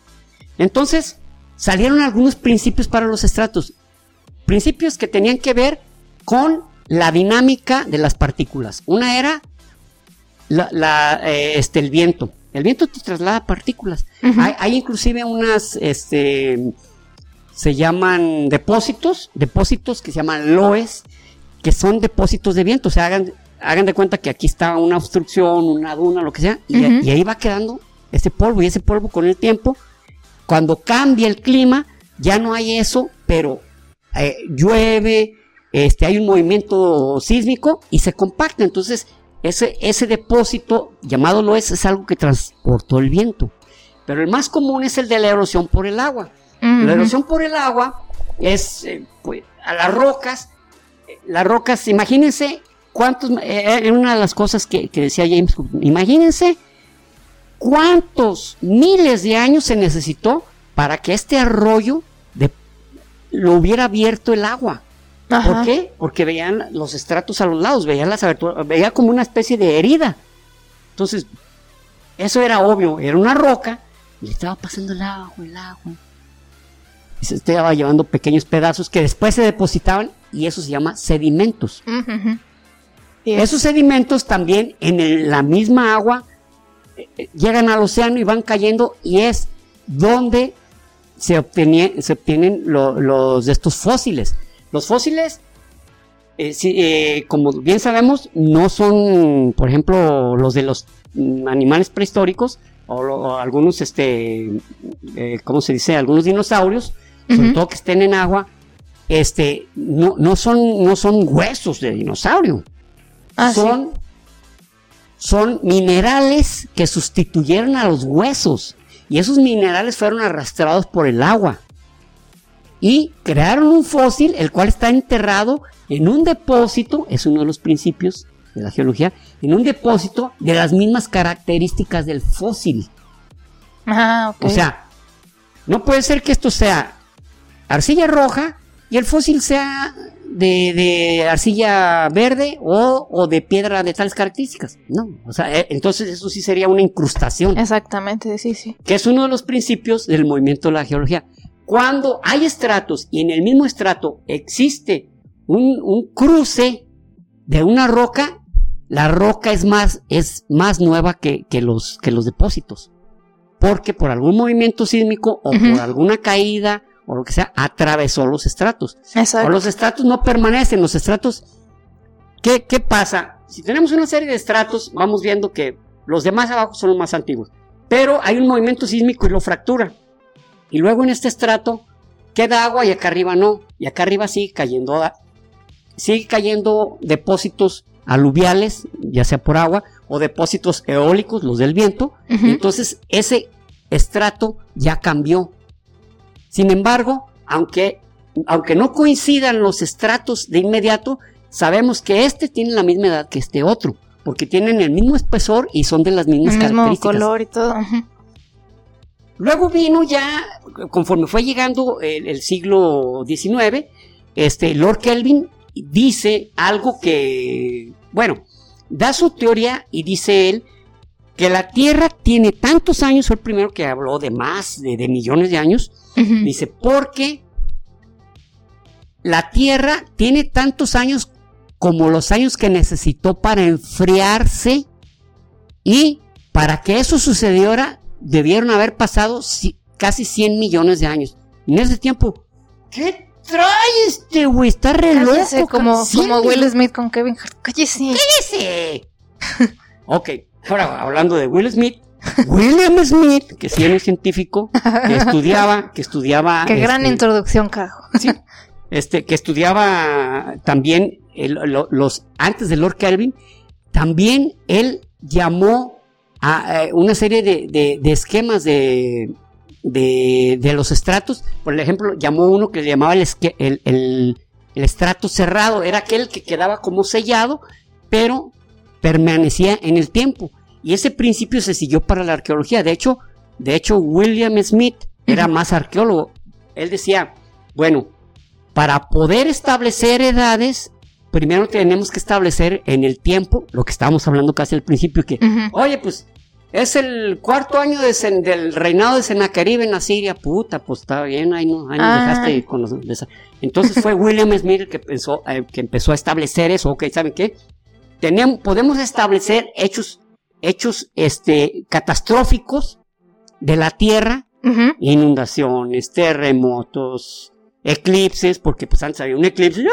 Entonces, salieron algunos principios para los estratos. Principios que tenían que ver con la dinámica de las partículas. Una era la, eh, este, el viento. El viento te traslada partículas. hay, inclusive unas, este, se llaman depósitos, depósitos que se llaman loes, que son depósitos de viento. O sea, hagan, hagan de cuenta que aquí está una obstrucción, una duna, lo que sea, y, y ahí va quedando ese polvo. Y ese polvo con el tiempo cuando cambia el clima, ya no hay eso, pero eh, llueve, este, hay un movimiento sísmico y se compacta. Entonces, ese, ese depósito, llamado loes, es algo que transportó el viento. Pero el más común es el de la erosión por el agua. La erosión por el agua es eh, pues, a las rocas. Las rocas, imagínense cuántos, eh, una de las cosas que, que decía James, imagínense cuántos miles de años se necesitó para que este arroyo lo hubiera abierto el agua. ¿Por qué? Porque veían los estratos a los lados, veían las aberturas, veía como una especie de herida. Entonces, eso era obvio, era una roca y le estaba pasando el agua, el agua. Y se estaba llevando pequeños pedazos que después se depositaban y eso se llama sedimentos. Esos sedimentos también en la misma agua llegan al océano y van cayendo y es donde se, se obtienen los de estos fósiles. Los fósiles, eh, eh, como bien sabemos, no son, por ejemplo, los de los animales prehistóricos o, algunos, este, eh, ¿cómo se dice? Algunos dinosaurios, sobre todo que estén en agua, este, no, no, son, no son huesos de dinosaurio. Ah, son son minerales que sustituyeron a los huesos. Y esos minerales fueron arrastrados por el agua. Y crearon un fósil el cual está enterrado en un depósito, es uno de los principios de la geología, en un depósito de las mismas características del fósil. Ah, O sea, no puede ser que esto sea arcilla roja y el fósil sea de, arcilla verde o, de piedra de tales características. No, o sea, eh, entonces eso sí sería una incrustación. Exactamente, sí, sí. Que es uno de los principios del movimiento de la geología. Cuando hay estratos y en el mismo estrato existe un, cruce de una roca, la roca es más, es más nueva que, los, que los depósitos. Porque por algún movimiento sísmico o por alguna caída o lo que sea, atravesó los estratos. O los estratos no permanecen, los estratos... ¿qué, ¿Qué pasa? Si tenemos una serie de estratos, vamos viendo que los demás abajo son los más antiguos. Pero hay un movimiento sísmico y lo fractura. Y luego en este estrato queda agua y acá arriba no. Y acá arriba sigue cayendo, sigue cayendo depósitos aluviales, ya sea por agua, o depósitos eólicos, los del viento. entonces ese estrato ya cambió. Sin embargo, aunque, aunque no coincidan los estratos de inmediato, sabemos que este tiene la misma edad que este otro, porque tienen el mismo espesor y son de las mismas el mismo color y todo. Luego vino ya, conforme fue llegando el, siglo XIX, este, Lord Kelvin dice algo que, bueno, da su teoría y dice él que la Tierra tiene tantos años, fue el primero que habló de más de, millones de años, dice, porque la Tierra tiene tantos años como los años que necesitó para enfriarse y para que eso sucediera debieron haber pasado casi 100 millones de años. En ese tiempo, ¿qué trae este güey? Está re loco. Como, como Will Smith con Kevin Hart. Cállese. Cállese. ok, ahora hablando de Will Smith. William Smith, que sí era un científico, que estudiaba, que estudiaba. Qué gran este, introducción, Cajo. Sí, este, que estudiaba también los antes de Lord Kelvin, también él llamó a, eh, una serie de, esquemas de, de, los estratos. Por ejemplo, llamó uno que le llamaba el, el, el, estrato cerrado. Era aquel que quedaba como sellado, pero permanecía en el tiempo. Y ese principio se siguió para la arqueología. De hecho, de hecho William Smith era más arqueólogo. Él decía, bueno, para poder establecer edades, primero tenemos que establecer en el tiempo, lo que estábamos hablando casi al principio, que, oye, pues es el cuarto año del reinado de Sennacherib en Asiria, puta, pues está bien, ahí, no, ahí ah. dejaste con los... Entonces fue William Smith el que, pensó, eh, que empezó a establecer eso, ok, ¿saben qué? Tenemos, podemos establecer hechos, hechos este, catastróficos de la Tierra, inundaciones, terremotos, eclipses, porque pues antes había un eclipse,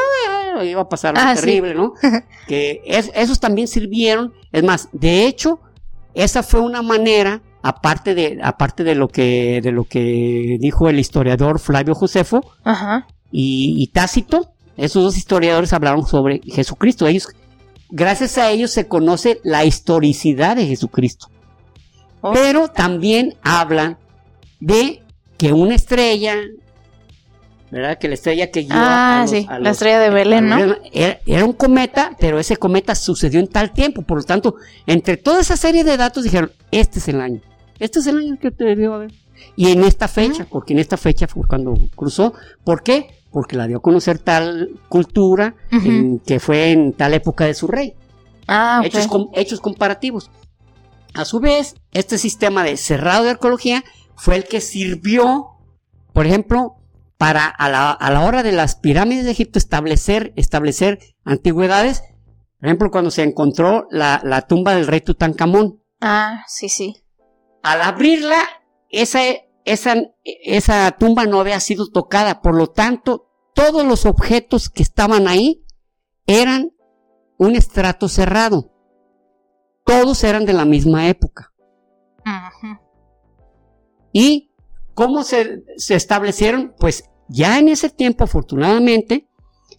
iba a pasar algo ah, terrible, ¿no? que esos también sirvieron, es más, de hecho, esa fue una manera, aparte de, aparte de lo que, de lo que dijo el historiador Flavio Josefo Y, Tácito, esos dos historiadores hablaron sobre Jesucristo. Ellos, gracias a ellos se conoce la historicidad de Jesucristo. Oh. Pero también hablan de que una estrella, ¿verdad? Que la estrella que guió ah, sí, la estrella de Belén, ¿no? Era, un cometa, pero ese cometa sucedió en tal tiempo, por lo tanto, entre toda esa serie de datos dijeron, este es el año, este es el año que te debió haber. Y en esta fecha, porque en esta fecha fue cuando cruzó, ¿por qué? Porque la dio a conocer tal cultura que fue en tal época de su rey. Ah, hechos, hechos comparativos. A su vez, este sistema de cerrado de arqueología fue el que sirvió, por ejemplo, para a la, hora de las pirámides de Egipto establecer, establecer antigüedades. Por ejemplo, cuando se encontró la, tumba del rey Tutankamón. Ah, sí, sí. Al abrirla, esa, esa, esa tumba no había sido tocada. Por lo tanto, todos los objetos que estaban ahí eran un estrato cerrado. Todos eran de la misma época. Y ¿Cómo se, establecieron? Pues ya en ese tiempo, afortunadamente,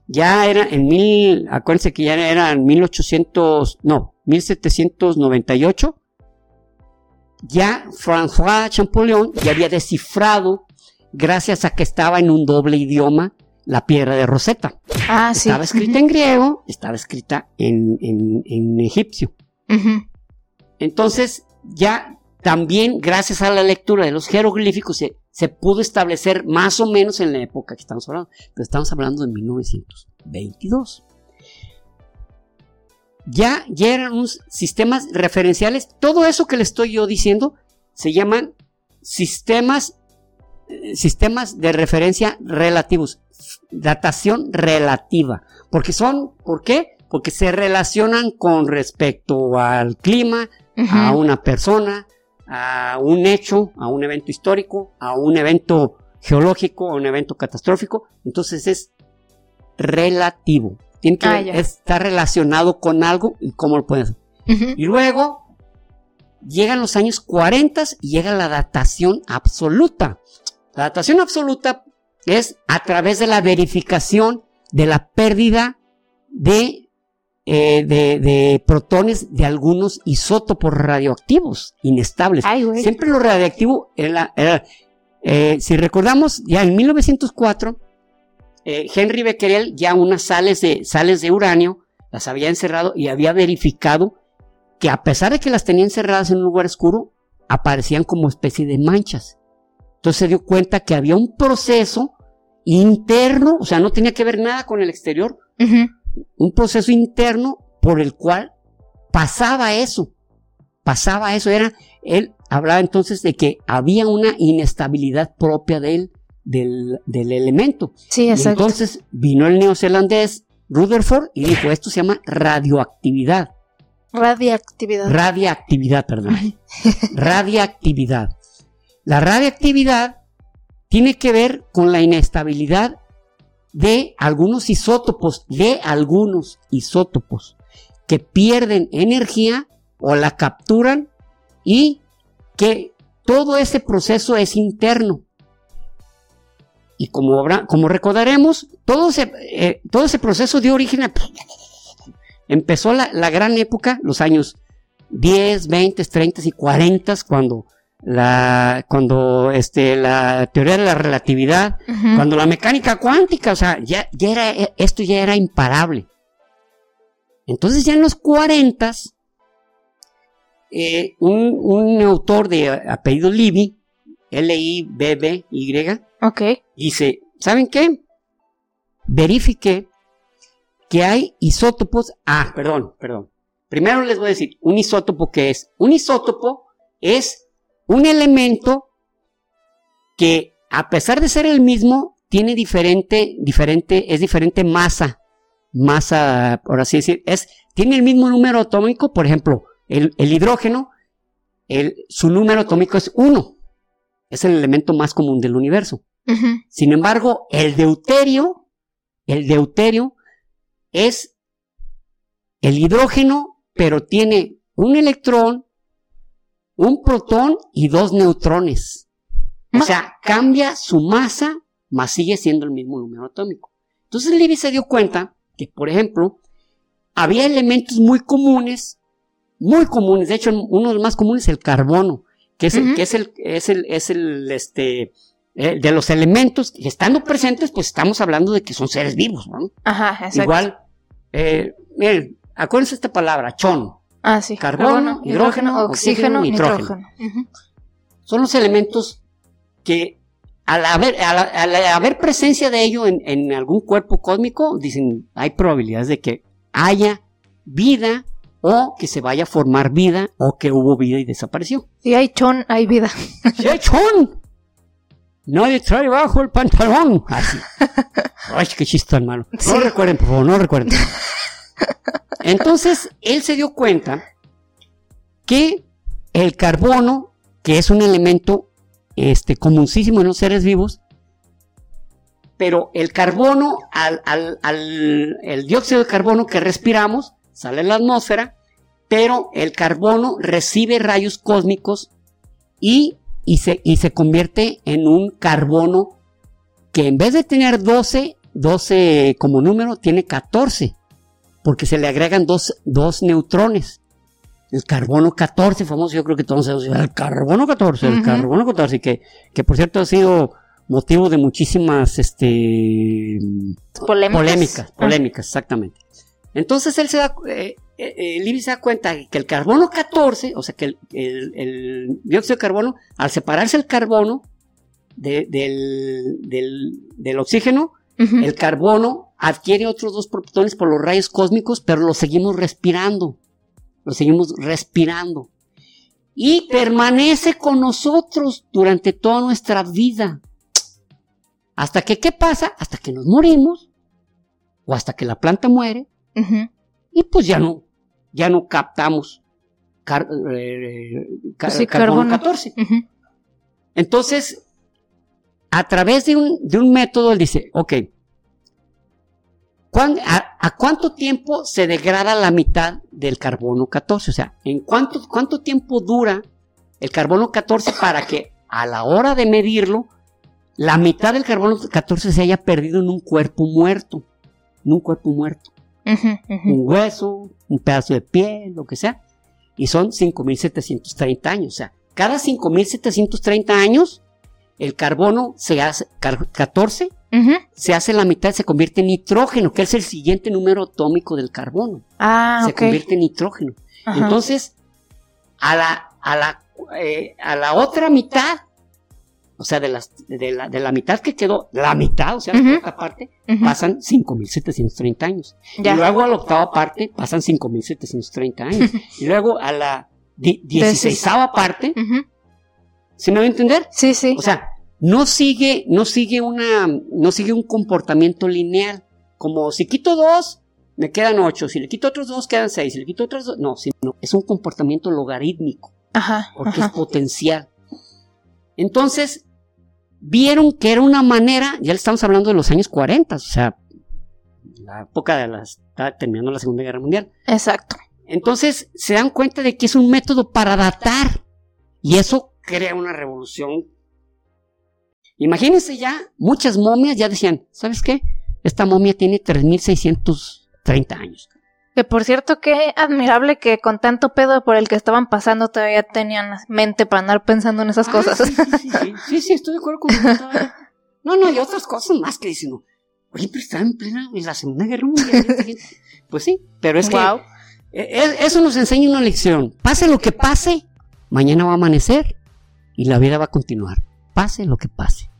ya era en mil, acuérdense que ya era en 1800, no, 1798, ya François Champollion ya había descifrado, gracias a que estaba en un doble idioma, la piedra de Rosetta. Ah, estaba escrita en griego, estaba escrita en, en, egipcio. Entonces, ya también gracias a la lectura de los jeroglíficos se, pudo establecer más o menos en la época que estamos hablando, pero estamos hablando de 1922. Ya, ya eran unos sistemas referenciales, todo eso que le estoy yo diciendo se llaman sistemas, eh, sistemas de referencia relativos, datación relativa, porque son, ¿por qué? Porque se relacionan con respecto al clima, a una persona, a un hecho, a un evento histórico, a un evento geológico, a un evento catastrófico, entonces es relativo. Tiene que ah, estar relacionado con algo y cómo lo puedes hacer. Y luego llegan los años 40 y llega la datación absoluta. La datación absoluta es a través de la verificación de la pérdida de eh, de, protones de algunos isótopos radioactivos inestables. Siempre lo radioactivo era, eh, si recordamos, ya en 1904, eh, Henry Becquerel ya unas sales de, sales de uranio las había encerrado y había verificado que a pesar de que las tenía encerradas en un lugar oscuro, aparecían como especie de manchas. Entonces se dio cuenta que había un proceso interno, o sea, no tenía que ver nada con el exterior, un proceso interno por el cual pasaba eso, pasaba eso, era, él hablaba entonces de que había una inestabilidad propia de él, del, elemento. Sí, exacto. entonces vino el neozelandés Rutherford y dijo, esto se llama radioactividad. Radiactividad. Radiactividad, perdón. radiactividad. La radiactividad tiene que ver con la inestabilidad de algunos isótopos, de algunos isótopos que pierden energía o la capturan y que todo ese proceso es interno. Y como, como recordaremos, todo ese, eh, todo ese proceso dio origen a... Empezó la, la, gran época, los años 10, 20, 30 y 40, cuando la, cuando este, la teoría de la relatividad, cuando la mecánica cuántica, o sea, ya, ya era, esto ya era imparable. Entonces ya en los 40, eh, un, un, autor de apellido Libby, L-I-B-B-Y, okay. dice, ¿saben qué? Verifiqué que hay isótopos, ah, perdón, perdón. Primero les voy a decir, un isótopo que es, un isótopo es un elemento que a pesar de ser el mismo, tiene diferente, diferente, es diferente masa, masa, por así decir, es, tiene el mismo número atómico, por ejemplo, el, hidrógeno, su número atómico es 1, es el elemento más común del universo. Sin embargo, el deuterio, el deuterio es el hidrógeno, pero tiene un electrón, un protón y dos neutrones. O sea, cambia su masa, mas sigue siendo el mismo número atómico. Entonces Levy se dio cuenta que, por ejemplo, había elementos muy comunes, muy comunes, de hecho uno de los más comunes es el carbono, que es, el, que es el, es el, es el, este, eh, de los elementos que estando presentes, pues estamos hablando de que son seres vivos, ¿no? Ajá, exacto. Igual, eh, miren, acuérdense esta palabra, chon. Ah, sí. Carbono, hidrógeno, oxígeno, nitrógeno. Son los elementos que al haber, al, haber presencia de ello en, en, algún cuerpo cósmico, dicen, hay probabilidades de que haya vida o que se vaya a formar vida o que hubo vida y desapareció. Si hay chon, hay vida. Si hay chon. Nadie trae bajo el pantalón. Así. Ay, qué chiste tan malo. No recuerden, por favor, no recuerden. Entonces, él se dio cuenta que el carbono, que es un elemento este, comunísimo en los seres vivos, pero el carbono, al, el dióxido de carbono que respiramos, sale en la atmósfera, pero el carbono recibe rayos cósmicos y, y, se, y se convierte en un carbono que en vez de tener 12, 12 como número, tiene 14 porque se le agregan dos, dos neutrones. El carbono 14, famoso, yo creo que todos sabemos, el carbono 14, el carbono 14, que, que por cierto ha sido motivo de muchísimas este, polémicas. Polémicas, polémicas exactamente. Entonces él se da, eh, eh, se da cuenta que el carbono 14, o sea que el, el, dióxido de carbono, al separarse el carbono del, del, del, oxígeno, el carbono adquiere otros dos protones por los rayos cósmicos, pero los seguimos respirando. Los seguimos respirando. Y permanece con nosotros durante toda nuestra vida. Hasta que, ¿qué pasa? Hasta que nos morimos. O hasta que la planta muere. Y pues ya no, ya no captamos eh, carbono 14. Entonces, a través de un, de un método, él dice, ok, a, cuánto tiempo se degrada la mitad del carbono 14? O sea, ¿en cuánto, cuánto tiempo dura el carbono 14 para que a la hora de medirlo, la mitad del carbono 14 se haya perdido en un cuerpo muerto? En un cuerpo muerto. Un hueso, un pedazo de piel, lo que sea. Y son 5.730 años. O sea, cada 5.730 años el carbono se hace 14, se hace la mitad, se convierte en nitrógeno, que es el siguiente número atómico del carbono. Ah, se convierte en nitrógeno. Entonces, a la, a la, eh, a la otra mitad, o sea, de, las, de, la, de la mitad que quedó, la mitad, o sea, la otra parte, pasan 5.730 años. Y luego a la octava parte pasan 5.730 años. y luego a la dieciséisava parte, ¿Se me va a entender? Sí, sí. O sea, no sigue, no sigue una, no sigue un comportamiento lineal. Como si quito dos, me quedan ocho. Si le quito otros dos, quedan seis. Si le quito otros dos, no, sino es un comportamiento logarítmico. Ajá. Porque es potencial. Entonces, vieron que era una manera, ya le estamos hablando de los años 40, o sea, la época de la, está terminando la Segunda Guerra Mundial. Exacto. Entonces se dan cuenta de que es un método para datar y eso crea una revolución. Imagínense ya, muchas momias ya decían, ¿sabes qué? Esta momia tiene 3630 años. Que por cierto, qué admirable que con tanto pedo por el que estaban pasando todavía tenían mente para andar pensando en esas ah, cosas. Sí sí, sí, sí, estoy de acuerdo con No, no, y otras cosas más que dicen, oye, pero están en plena, en la Segunda Guerra Mundial. pues sí, pero es que e, e, eso nos enseña una lección. Pase lo que pase, mañana va a amanecer y la vida va a continuar. Pase lo que pase.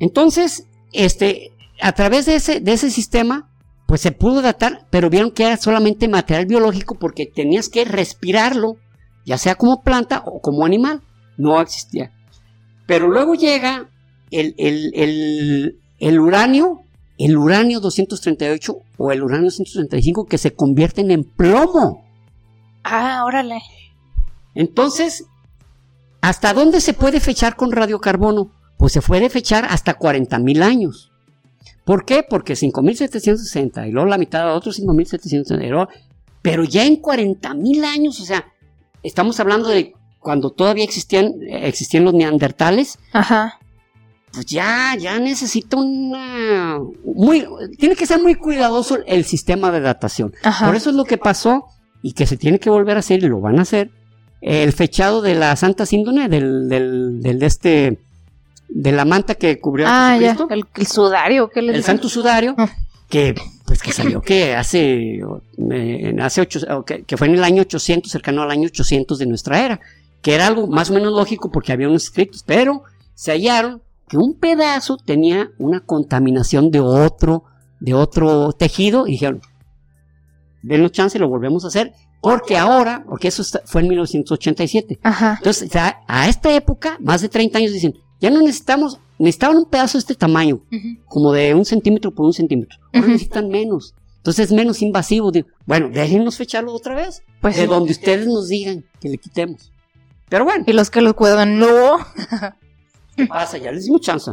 Entonces, este, a través de ese, de ese sistema, pues se pudo datar, pero vieron que era solamente material biológico porque tenías que respirarlo, ya sea como planta o como animal. No existía. Pero luego llega el, el, uranio, el uranio 238 o el uranio 235 que se convierten en plomo. Ah, órale. Entonces, ¿hasta dónde se puede fechar con radiocarbono? Pues se puede fechar hasta 40.000 años. ¿Por qué? Porque 5.760 y luego la mitad a otros 5.760, pero ya en 40.000 años, o sea, estamos hablando de cuando todavía existían, existían los neandertales. Ajá. Pues ya, ya necesita una... Muy, tiene que ser muy cuidadoso el sistema de datación. Ajá. Por eso es lo que pasó y que se tiene que volver a hacer y lo van a hacer. El fechado de la Santa Síndone, del, del, del este de la manta que cubrió a ah, Ya, el, sudario, ¿qué le El santo sudario, ah. que pues que salió que hace, eh, hace ocho, que, fue en el año 800, cercano al año 800 de nuestra era, que era algo más o menos lógico porque había unos escritos, pero se hallaron que un pedazo tenía una contaminación de otro, de otro tejido y dijeron, denos chance y lo volvemos a hacer, porque ahora, porque eso fue en 1987. Ajá. Entonces, a esta época, más de 30 años dicen, ya no necesitamos, necesitaban un pedazo de este tamaño, como de un centímetro por un centímetro. Ahora necesitan menos. Entonces es menos invasivo. bueno, déjenos fecharlo otra vez. Pues de donde ustedes nos digan que le quitemos. Pero bueno. Y los que lo cuidan, no. ¿Qué pasa? Ya les dimos chance.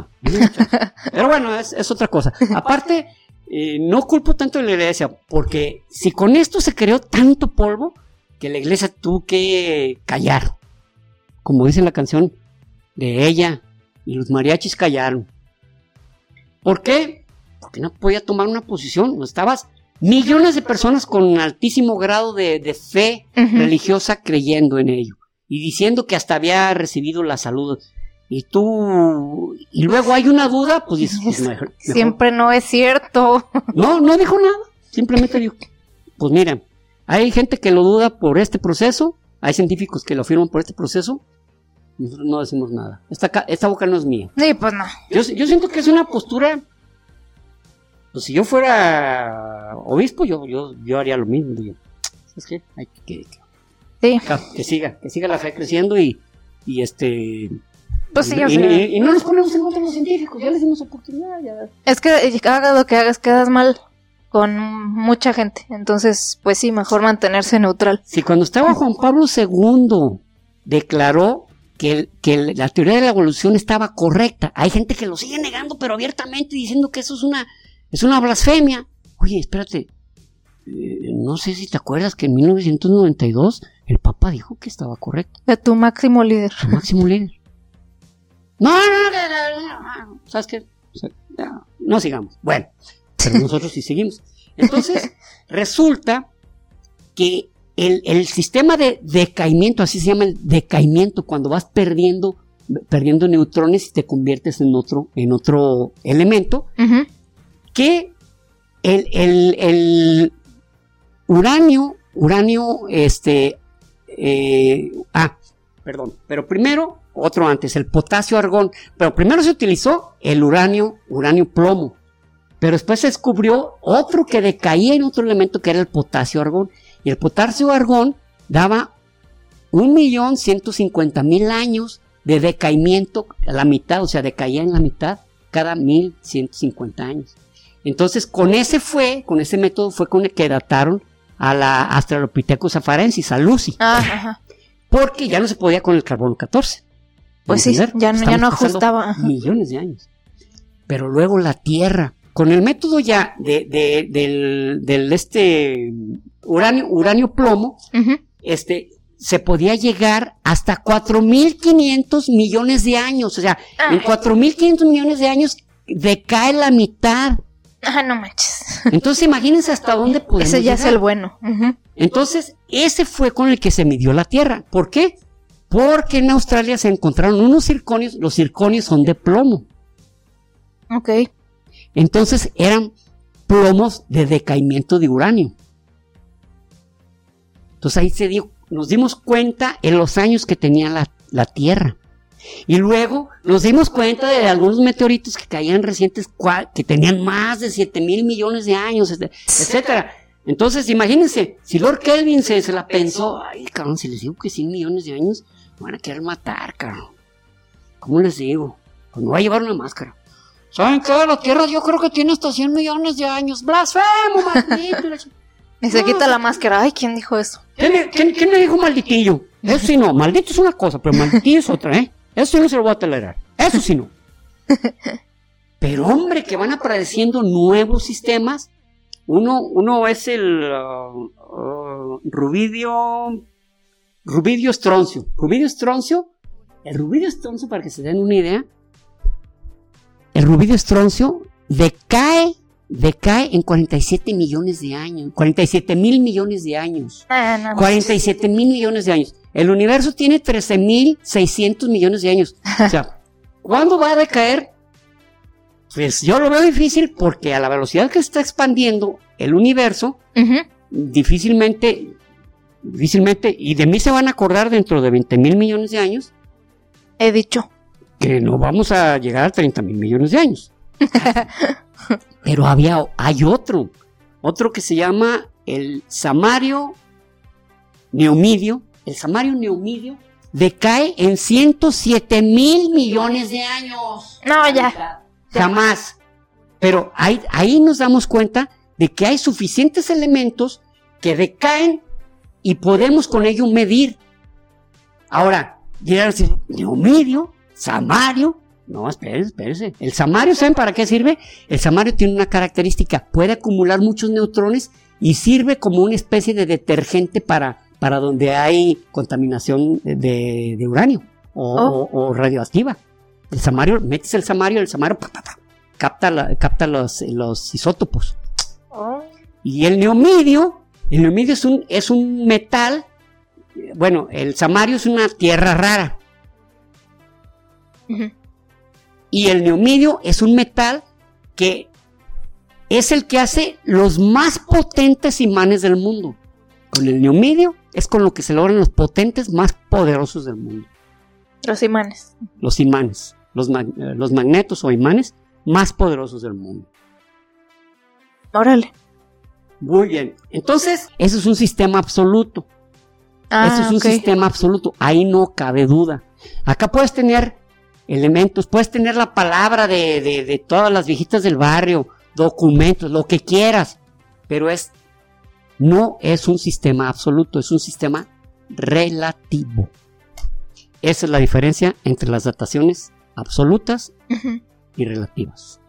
Pero bueno, es, otra cosa. Aparte, eh, no culpo tanto a la iglesia, porque si con esto se creó tanto polvo, que la iglesia tuvo que callar. Como dice la canción de ella, y los mariachis callaron. ¿Por qué? Porque no podía tomar una posición, no estabas millones de personas con altísimo grado de, fe religiosa creyendo en ello y diciendo que hasta había recibido la salud. Y tú, y luego hay una duda, pues dices, pues, siempre no es cierto. No, no dijo nada, simplemente dijo, pues miren, hay gente que lo duda por este proceso, hay científicos que lo afirman por este proceso, nosotros no decimos nada. Esta, esta boca no es mía. Sí, pues no. Yo, siento que es una postura. Pues si yo fuera obispo, yo, yo, yo haría lo mismo. ¿Sabes qué? Hay que, que, siga, que siga la fe creciendo y, y este. Pues sí, y, y, no nos ponemos en contra de los científicos, ya les dimos oportunidad. Ya. Es que hagas lo que hagas, quedas mal con mucha gente. Entonces, pues sí, mejor mantenerse neutral. Sí, cuando estaba Juan Pablo II, declaró que, la teoría de la evolución estaba correcta. Hay gente que lo sigue negando, pero abiertamente diciendo que eso es una, es una blasfemia. Oye, espérate, eh, no sé si te acuerdas que en 1992 el Papa dijo que estaba correcto. De tu máximo líder. Tu máximo líder. No, no, no, no, ¿sabes qué? no sigamos. Bueno, pero nosotros sí seguimos. Entonces, resulta que el, sistema de decaimiento, así se llama el decaimiento, cuando vas perdiendo, perdiendo neutrones y te conviertes en otro, en otro elemento, que el, uranio, uranio, este, eh, ah, perdón, pero primero, otro antes, el potasio argón, pero primero se utilizó el uranio, uranio plomo, pero después se descubrió otro que decaía en otro elemento que era el potasio argón. Y el potasio argón daba 1.150.000 años de decaimiento a la mitad, o sea, decaía en la mitad cada 1.150 años. Entonces, con ese fue, con ese método fue con el que dataron a la Australopithecus afarensis, a Lucy. Ah, porque ya no se podía con el carbono 14. Pues sí, ya, ya no ajustaba. Millones de años. Pero luego la Tierra, con el método ya de, del, este uranio, uranio plomo, este, se podía llegar hasta 4.500 millones de años. O sea, en 4.500 millones de años decae la mitad. Ah, no manches. Entonces imagínense hasta dónde podemos Ese ya es el bueno. Entonces, ese fue con el que se midió la Tierra. ¿Por qué? Porque en Australia se encontraron unos circonios, los circonios son de plomo. Ok. Entonces eran plomos de decaimiento de uranio. Entonces ahí se dio nos dimos cuenta en los años que tenía la, Tierra. Y luego nos dimos cuenta de algunos meteoritos que caían recientes, que tenían más de 7 mil millones de años, etcétera. Entonces, imagínense, si Lord Kelvin se, la pensó, ay, cabrón, si les digo que 100 millones de años, me van a querer matar, cabrón. ¿Cómo les digo? Pues me voy a llevar una máscara. ¿Saben qué? La Tierra yo creo que tiene hasta 100 millones de años. ¡Blasfemo, maldito! Y se quita la máscara. Ay, ¿quién dijo eso? ¿Quién, le dijo malditillo? Eso sí no. Maldito es una cosa, pero malditillo es otra, ¿eh? Eso sí no se lo voy a tolerar. Eso sí no. Pero hombre, que van apareciendo nuevos sistemas. Uno, uno es el uh, uh, rubidio, rubidio estroncio. Rubidio estroncio, el rubidio estroncio, para que se den una idea, el rubidio estroncio decae decae en 47 millones de años, 47 mil millones de años. 47 mil millones de años. El universo tiene 13 mil 600 millones de años. O sea, ¿cuándo va a decaer? Pues yo lo veo difícil porque a la velocidad que está expandiendo el universo, difícilmente, difícilmente, y de mí se van a acordar dentro de 20 mil millones de años. He dicho. Que no vamos a llegar a 30 mil millones de años. Pero había, hay otro, otro que se llama el Samario Neomidio. El Samario Neomidio decae en 107 mil millones de años. No, ya. Jamás. Pero ahí, ahí nos damos cuenta de que hay suficientes elementos que decaen y podemos con ello medir. Ahora, dirán, Neomidio, Samario, no, espérese, espérese. El samario, ¿saben para qué sirve? El samario tiene una característica, puede acumular muchos neutrones y sirve como una especie de detergente para, para donde hay contaminación de, uranio oh. o, radioactiva. El samario, metes el samario, el samario capta, capta los, los isótopos. Oh. Y el neomidio, el neomidio es un, es un metal, bueno, el samario es una tierra rara. Y el neomidio es un metal que es el que hace los más potentes imanes del mundo. Con el neomidio es con lo que se logran los potentes más poderosos del mundo. Los imanes. Los imanes. Los, eh, los magnetos o imanes más poderosos del mundo. Órale. Muy bien. Entonces, eso es un sistema absoluto. Ah, eso es un sistema absoluto. Ahí no cabe duda. Acá puedes tener elementos, puedes tener la palabra de, de, todas las viejitas del barrio, documentos, lo que quieras, pero es, no es un sistema absoluto, es un sistema relativo. Esa es la diferencia entre las dataciones absolutas y relativas.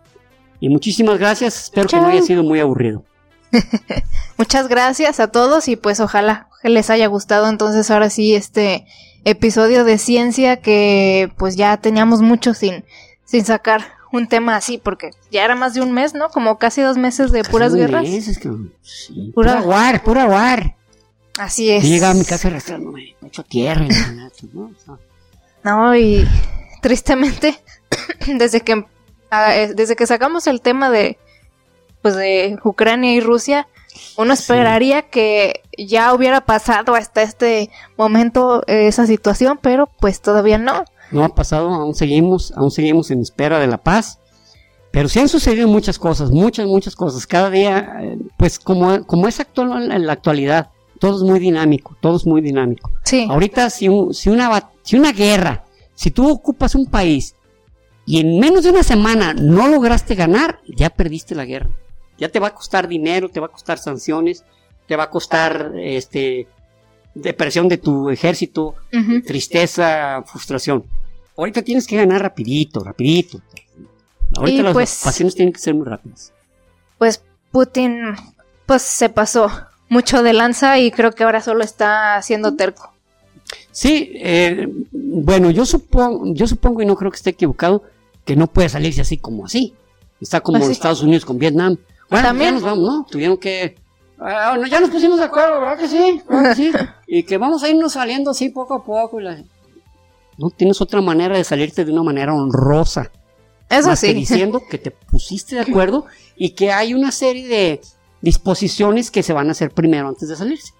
Y muchísimas gracias, espero que no haya sido muy aburrido. Muchas gracias a todos y pues ojalá les haya gustado entonces ahora sí este episodio de ciencia que pues ya teníamos mucho sin, sin sacar un tema así, porque ya era más de un mes, ¿no? Como casi dos meses de puras guerras. Meses, que, sí, pura, war, pura war. Así es. Llega a mi casa arrastrándome, hecho tierra. ¿no? no, y tristemente, desde que, ah, desde que sacamos el tema de, pues de Ucrania y Rusia, uno esperaría que ya hubiera pasado hasta este momento eh, esa situación, pero pues todavía no. No ha pasado, aún seguimos, aún seguimos en espera de la paz. Pero sí han sucedido muchas cosas, muchas, muchas cosas. Cada día, eh, pues como, como es actual en la actualidad, todo es muy dinámico, todo es muy dinámico. Sí. Ahorita si, si, una, si una guerra, si tú ocupas un país y en menos de una semana no lograste ganar, ya perdiste la guerra ya te va a costar dinero, te va a costar sanciones, te va a costar este depresión de tu ejército, tristeza, frustración. ahorita tienes que ganar rapidito, rapidito. Ahorita las pues, pasiones tienen que ser muy rápidas. Pues Putin, pues se pasó mucho de lanza y creo que ahora solo está haciendo terco. Sí, eh, bueno, yo supongo, yo supongo y no creo que esté equivocado que no puede salirse así como así. Está como en Estados Unidos con Vietnam. Bueno, ¿También? ya nos vamos, ¿no? Tuvieron que Ah, ya nos pusimos de acuerdo, ¿verdad que sí? sí? Y que vamos a irnos saliendo así poco a poco. No tienes otra manera de salirte de una manera honrosa. Eso sí. diciendo que te pusiste de acuerdo y que hay una serie de disposiciones que se van a hacer primero antes de salirse.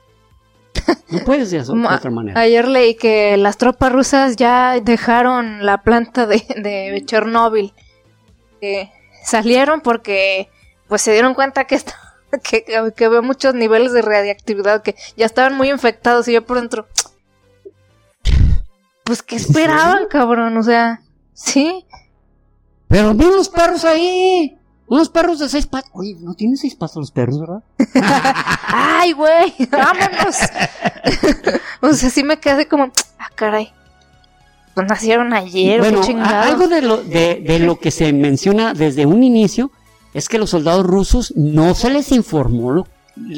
No puedes de, de otra manera. Ayer leí que las tropas rusas ya dejaron la planta de, de Chernóbil. salieron porque pues se dieron cuenta que esta que, que veo muchos niveles de radiactividad que ya estaban muy infectados y yo por dentro. Pues, ¿qué esperaban, cabrón? O sea, sí. Pero vi unos perros ahí. Unos perros de seis patas. Oye, no tienen seis patas los perros, ¿verdad? Ay, güey, vámonos. o sea, sí me quedé como, ah, caray. Pues nacieron ayer, bueno, qué Algo de lo, de, de lo que se menciona desde un inicio es que los soldados rusos no se les informó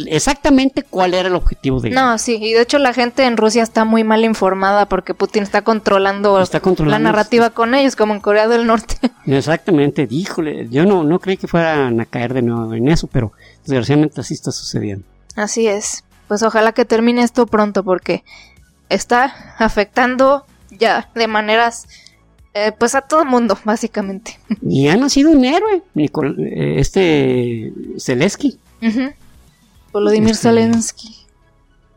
exactamente cuál era el objetivo de ellos. No, sí, y de hecho la gente en Rusia está muy mal informada porque Putin está controlando, la narrativa con ellos, como en Corea del Norte. Exactamente, díjole, yo no, no creí que fueran a caer de nuevo en eso, pero desgraciadamente así está sucediendo. Así es, pues ojalá que termine esto pronto porque está afectando ya de maneras eh, pues a todo mundo, básicamente. Y ha nacido un héroe, eh, este Zelensky. Volodymyr este, Zelensky.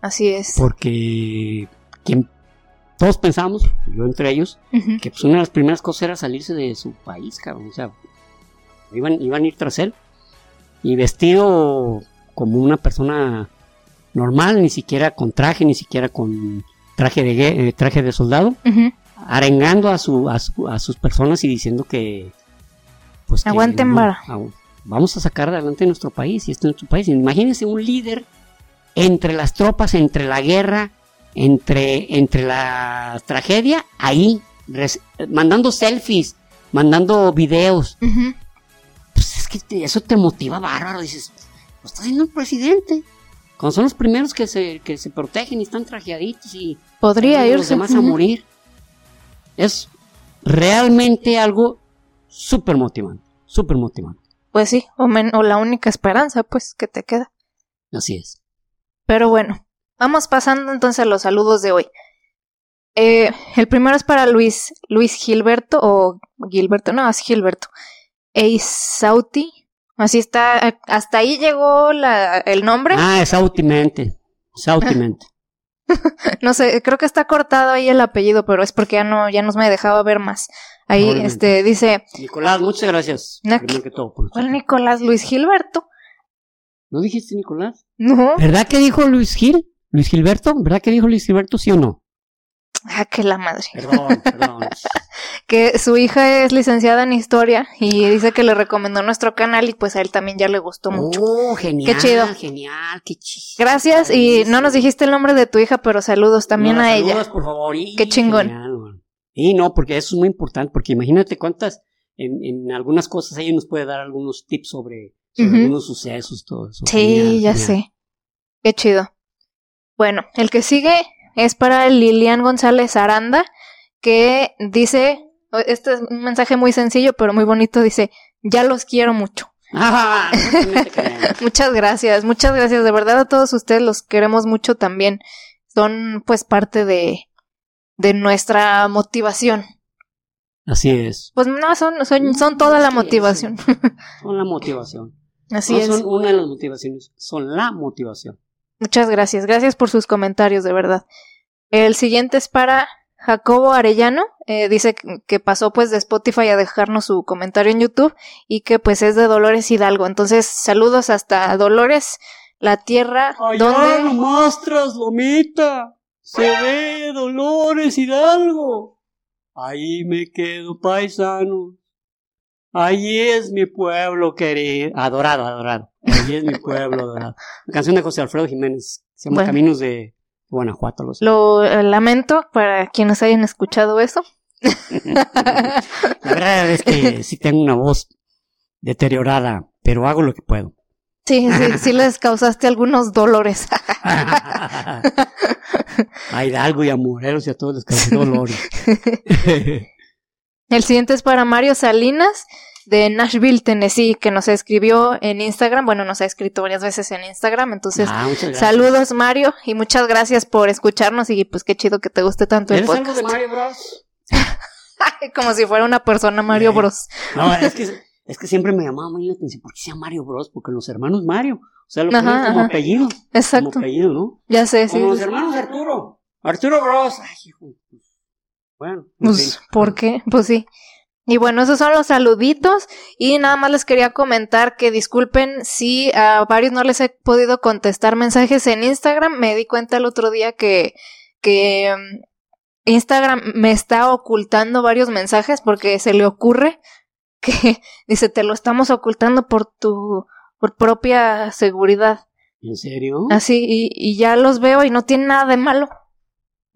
Así es. Porque quien, todos pensamos, yo entre ellos, que pues una de las primeras cosas era salirse de su país, cabrón. O sea, iban, iban a ir tras él. Y vestido como una persona normal, ni siquiera con traje, ni siquiera con traje de, eh, traje de soldado arengando a, su, a, sus personas y diciendo que... Pues Aguanten Vamos a sacar adelante nuestro país y este es nuestro país. Imagínense un líder entre las tropas, entre la guerra, entre, entre la tragedia, ahí, mandando selfies, mandando videos. Pues es que eso te motiva bárbaro. Dices, pues está siendo el presidente. Cuando son los primeros que se, que se protegen y están trajeaditos y... Podría irse. Los demás a morir. Es realmente algo súper motivante, súper motivante. Pues sí, o, o la única esperanza, pues, que te queda. Así es. Pero bueno, vamos pasando entonces a los saludos de hoy. Eh, el primero es para Luis, Luis Gilberto, o Gilberto, no, es Gilberto. Eisauti, así está, hasta ahí llegó la, el nombre. Ah, es Sautimente, Sautimente. no sé, creo que está cortado ahí el apellido, pero es porque ya no, ya nos me dejaba ver más. Ahí, este, dice. Nicolás, muchas gracias. ¿Cuál Nicolás? Luis Gilberto. ¿No dijiste Nicolás? No. ¿Verdad que dijo Luis Gil? Luis Gilberto, ¿verdad que dijo Luis Gilberto, sí o no? Ah, que la madre. Perdón, perdón. que su hija es licenciada en historia y dice que le recomendó nuestro canal y pues a él también ya le gustó mucho. Oh, genial. Qué chido. Genial, qué chido. Gracias y no nos dijiste el nombre de tu hija, pero saludos también a ella. Saludos, por favor. qué chingón. y no, porque eso es muy importante, porque imagínate cuántas, en, en algunas cosas ella nos puede dar algunos tips sobre, algunos sucesos, todo eso. Sí, ya sé. Qué chido. Bueno, el que sigue es para Lilian González Aranda, que dice, este es un mensaje muy sencillo, pero muy bonito, dice, ya los quiero mucho. Ah, muchas gracias, muchas gracias, de verdad a todos ustedes los queremos mucho también. Son pues parte de, de nuestra motivación. Así es. Pues no, son, son, son toda la motivación. Son la motivación. Así no es. Son una de las motivaciones, son la motivación. Muchas gracias, gracias por sus comentarios, de verdad. El siguiente es para Jacobo Arellano, eh, dice que pasó pues de Spotify a dejarnos su comentario en YouTube y que pues es de Dolores Hidalgo. Entonces, saludos hasta Dolores, la tierra Allá donde... nomás Lomita, se ve Dolores Hidalgo. Ahí me quedo paisano. Ahí es mi pueblo querido. Adorado, adorado. Ahí es mi pueblo adorado. La canción de José Alfredo Jiménez. Se llama Caminos de Guanajuato. Lo, eh, lamento para quienes hayan escuchado eso. la verdad es que sí tengo una voz deteriorada, pero hago lo que puedo. Sí, sí, sí les causaste algunos dolores. a Hidalgo y a Morelos y a todos les causé dolores. El siguiente es para Mario Salinas de Nashville, Tennessee, que nos escribió en Instagram. Bueno, nos ha escrito varias veces en Instagram. Entonces, ah, saludos Mario y muchas gracias por escucharnos y pues qué chido que te guste tanto el podcast. de Mario Bros? Como si fuera una persona Mario Bros. No, es que, es que siempre me llamaba muy la atención. ¿Por qué sea Mario Bros? Porque los hermanos Mario. O sea, lo ponen como apellido. Exacto. Como apellido, ¿no? Ya sé, como los hermanos Arturo. Arturo Bros. Ay, hijo. Bueno. Pues, ¿por qué? Pues sí. Y bueno, esos son los saluditos y nada más les quería comentar que disculpen si a varios no les he podido contestar mensajes en Instagram. Me di cuenta el otro día que, que um, Instagram me está ocultando varios mensajes porque se le ocurre que dice te lo estamos ocultando por tu por propia seguridad. ¿En serio? Así, y, y ya los veo y no tiene nada de malo.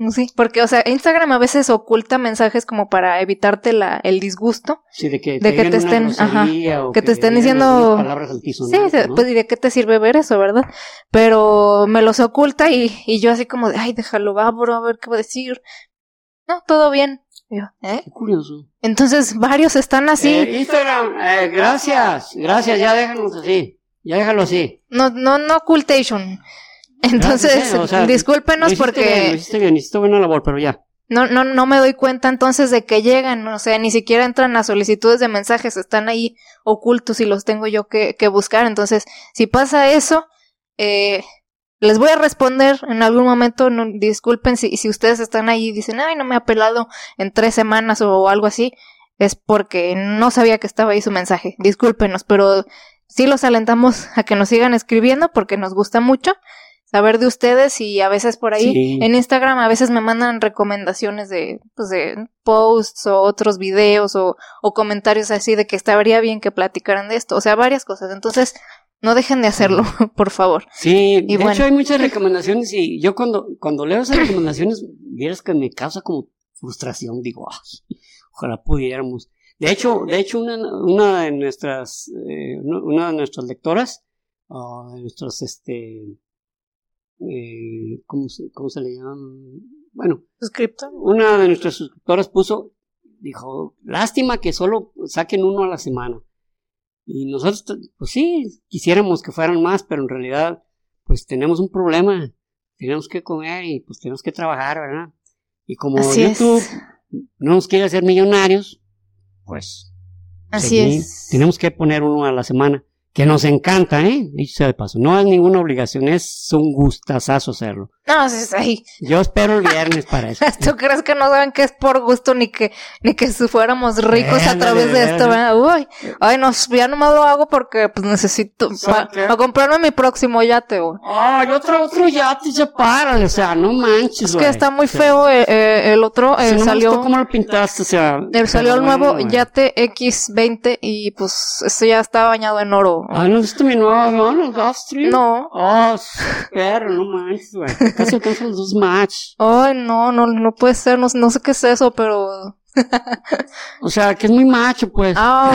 Sí, porque, o sea, Instagram a veces oculta mensajes como para evitarte la, el disgusto. Sí, de que te, de que te estén, ajá, que, te estén diciendo. Palabras sí, pues diría que te sirve ver eso, ¿verdad? Pero me los oculta y, y yo así como de, ay, déjalo, abro a ver qué va a decir. No, todo bien. ¿eh? Qué curioso. Entonces, varios están así. Eh, Instagram, eh, gracias, gracias, ya déjanos así. Ya déjalo así. No, no, no ocultation. Entonces, discúlpenos porque... hiciste bien, hiciste buena labor, pero ya. No, no, no me doy cuenta entonces de que llegan, o sea, ni siquiera entran a solicitudes de mensajes, están ahí ocultos y los tengo yo que, que buscar. Entonces, si pasa eso, eh, les voy a responder en algún momento, no, disculpen si, si ustedes están ahí y dicen, ay, no me ha pelado en tres semanas o algo así, es porque no sabía que estaba ahí su mensaje. Discúlpenos, pero sí los alentamos a que nos sigan escribiendo porque nos gusta mucho saber de ustedes y a veces por ahí en Instagram a veces me mandan recomendaciones de, pues de posts o otros videos o, o comentarios así de que estaría bien que platicaran de esto, o sea, varias cosas. Entonces, no dejen de hacerlo, por favor. Sí, de hecho hay muchas recomendaciones y yo cuando, cuando leo esas recomendaciones, vieras que me causa como frustración, digo, ojalá pudiéramos. De hecho, de hecho una, una de nuestras, eh, una de nuestras lectoras, uh, de nuestros, este, eh, ¿cómo, se, ¿cómo se le llama? Bueno, suscriptor. Una de nuestras suscriptoras puso, dijo, lástima que solo saquen uno a la semana. Y nosotros, pues sí, quisiéramos que fueran más, pero en realidad, pues tenemos un problema. Tenemos que comer y pues tenemos que trabajar, ¿verdad? Y como YouTube no nos quiere hacer millonarios, pues Así es. tenemos que poner uno a la semana que nos encanta, ¿eh? Dicho sea de paso. No es ninguna obligación, es un gustazazo hacerlo. No, es ahí. Yo espero el viernes para eso. ¿Tú crees que no saben que es por gusto ni que ni que si fuéramos ricos a través de esto? Uy, ay, no, ya no me lo hago porque pues necesito para comprarme mi próximo yate, güey. Ay, otro, otro yate, ya párale, o sea, no manches, Es que está muy feo eh, eh, el otro, eh, salió... ¿Cómo lo pintaste? O sea... salió el nuevo yate X20 y pues eso ya está bañado en oro. Ah, ¿no viste mi nuevo no, Gulfstream? No. Oh, pero no manches, güey. Casi alcanzan los dos match. Ay, no, no, no puede ser, no, no sé qué es eso, pero... o sea, que es muy macho, pues. Ah,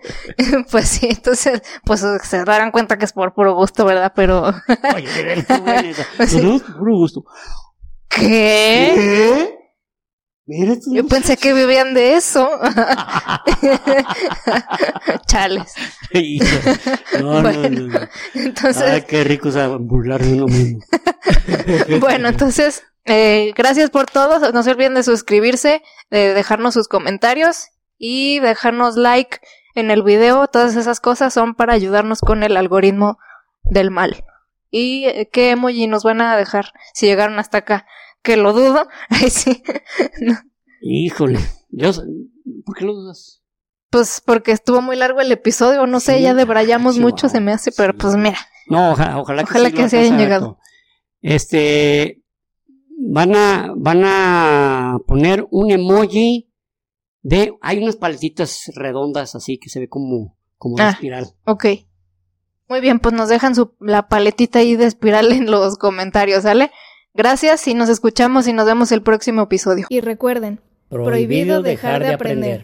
pues sí, entonces, pues se darán cuenta que es por puro gusto, ¿verdad? Pero... Oye, pues, sí. puro gusto. ¿Qué? ¿Qué? Yo pensé que vivían de eso. Chales. No, no, no, Entonces. Ay, qué rico o burlar de uno mismo. bueno, entonces, eh, gracias por todo. No se olviden de suscribirse, de dejarnos sus comentarios y dejarnos like en el video. Todas esas cosas son para ayudarnos con el algoritmo del mal. ¿Y eh, qué emoji nos van a dejar si llegaron hasta acá? Que lo dudo. Ay, sí. Híjole, yo, ¿por qué lo dudas? Pues porque estuvo muy largo el episodio, no sé, ya debrayamos mucho, se me hace, pero pues mira. No, ojalá, que, ojalá que se hayan llegado. Este, van a, van a poner un emoji de, hay unas paletitas redondas así que se ve como, como de ah, espiral. Ok. Muy bien, pues nos dejan su, la paletita ahí de espiral en los comentarios, ¿sale? Gracias y nos escuchamos y nos vemos el próximo episodio. Y recuerden, Prohibido dejar de aprender.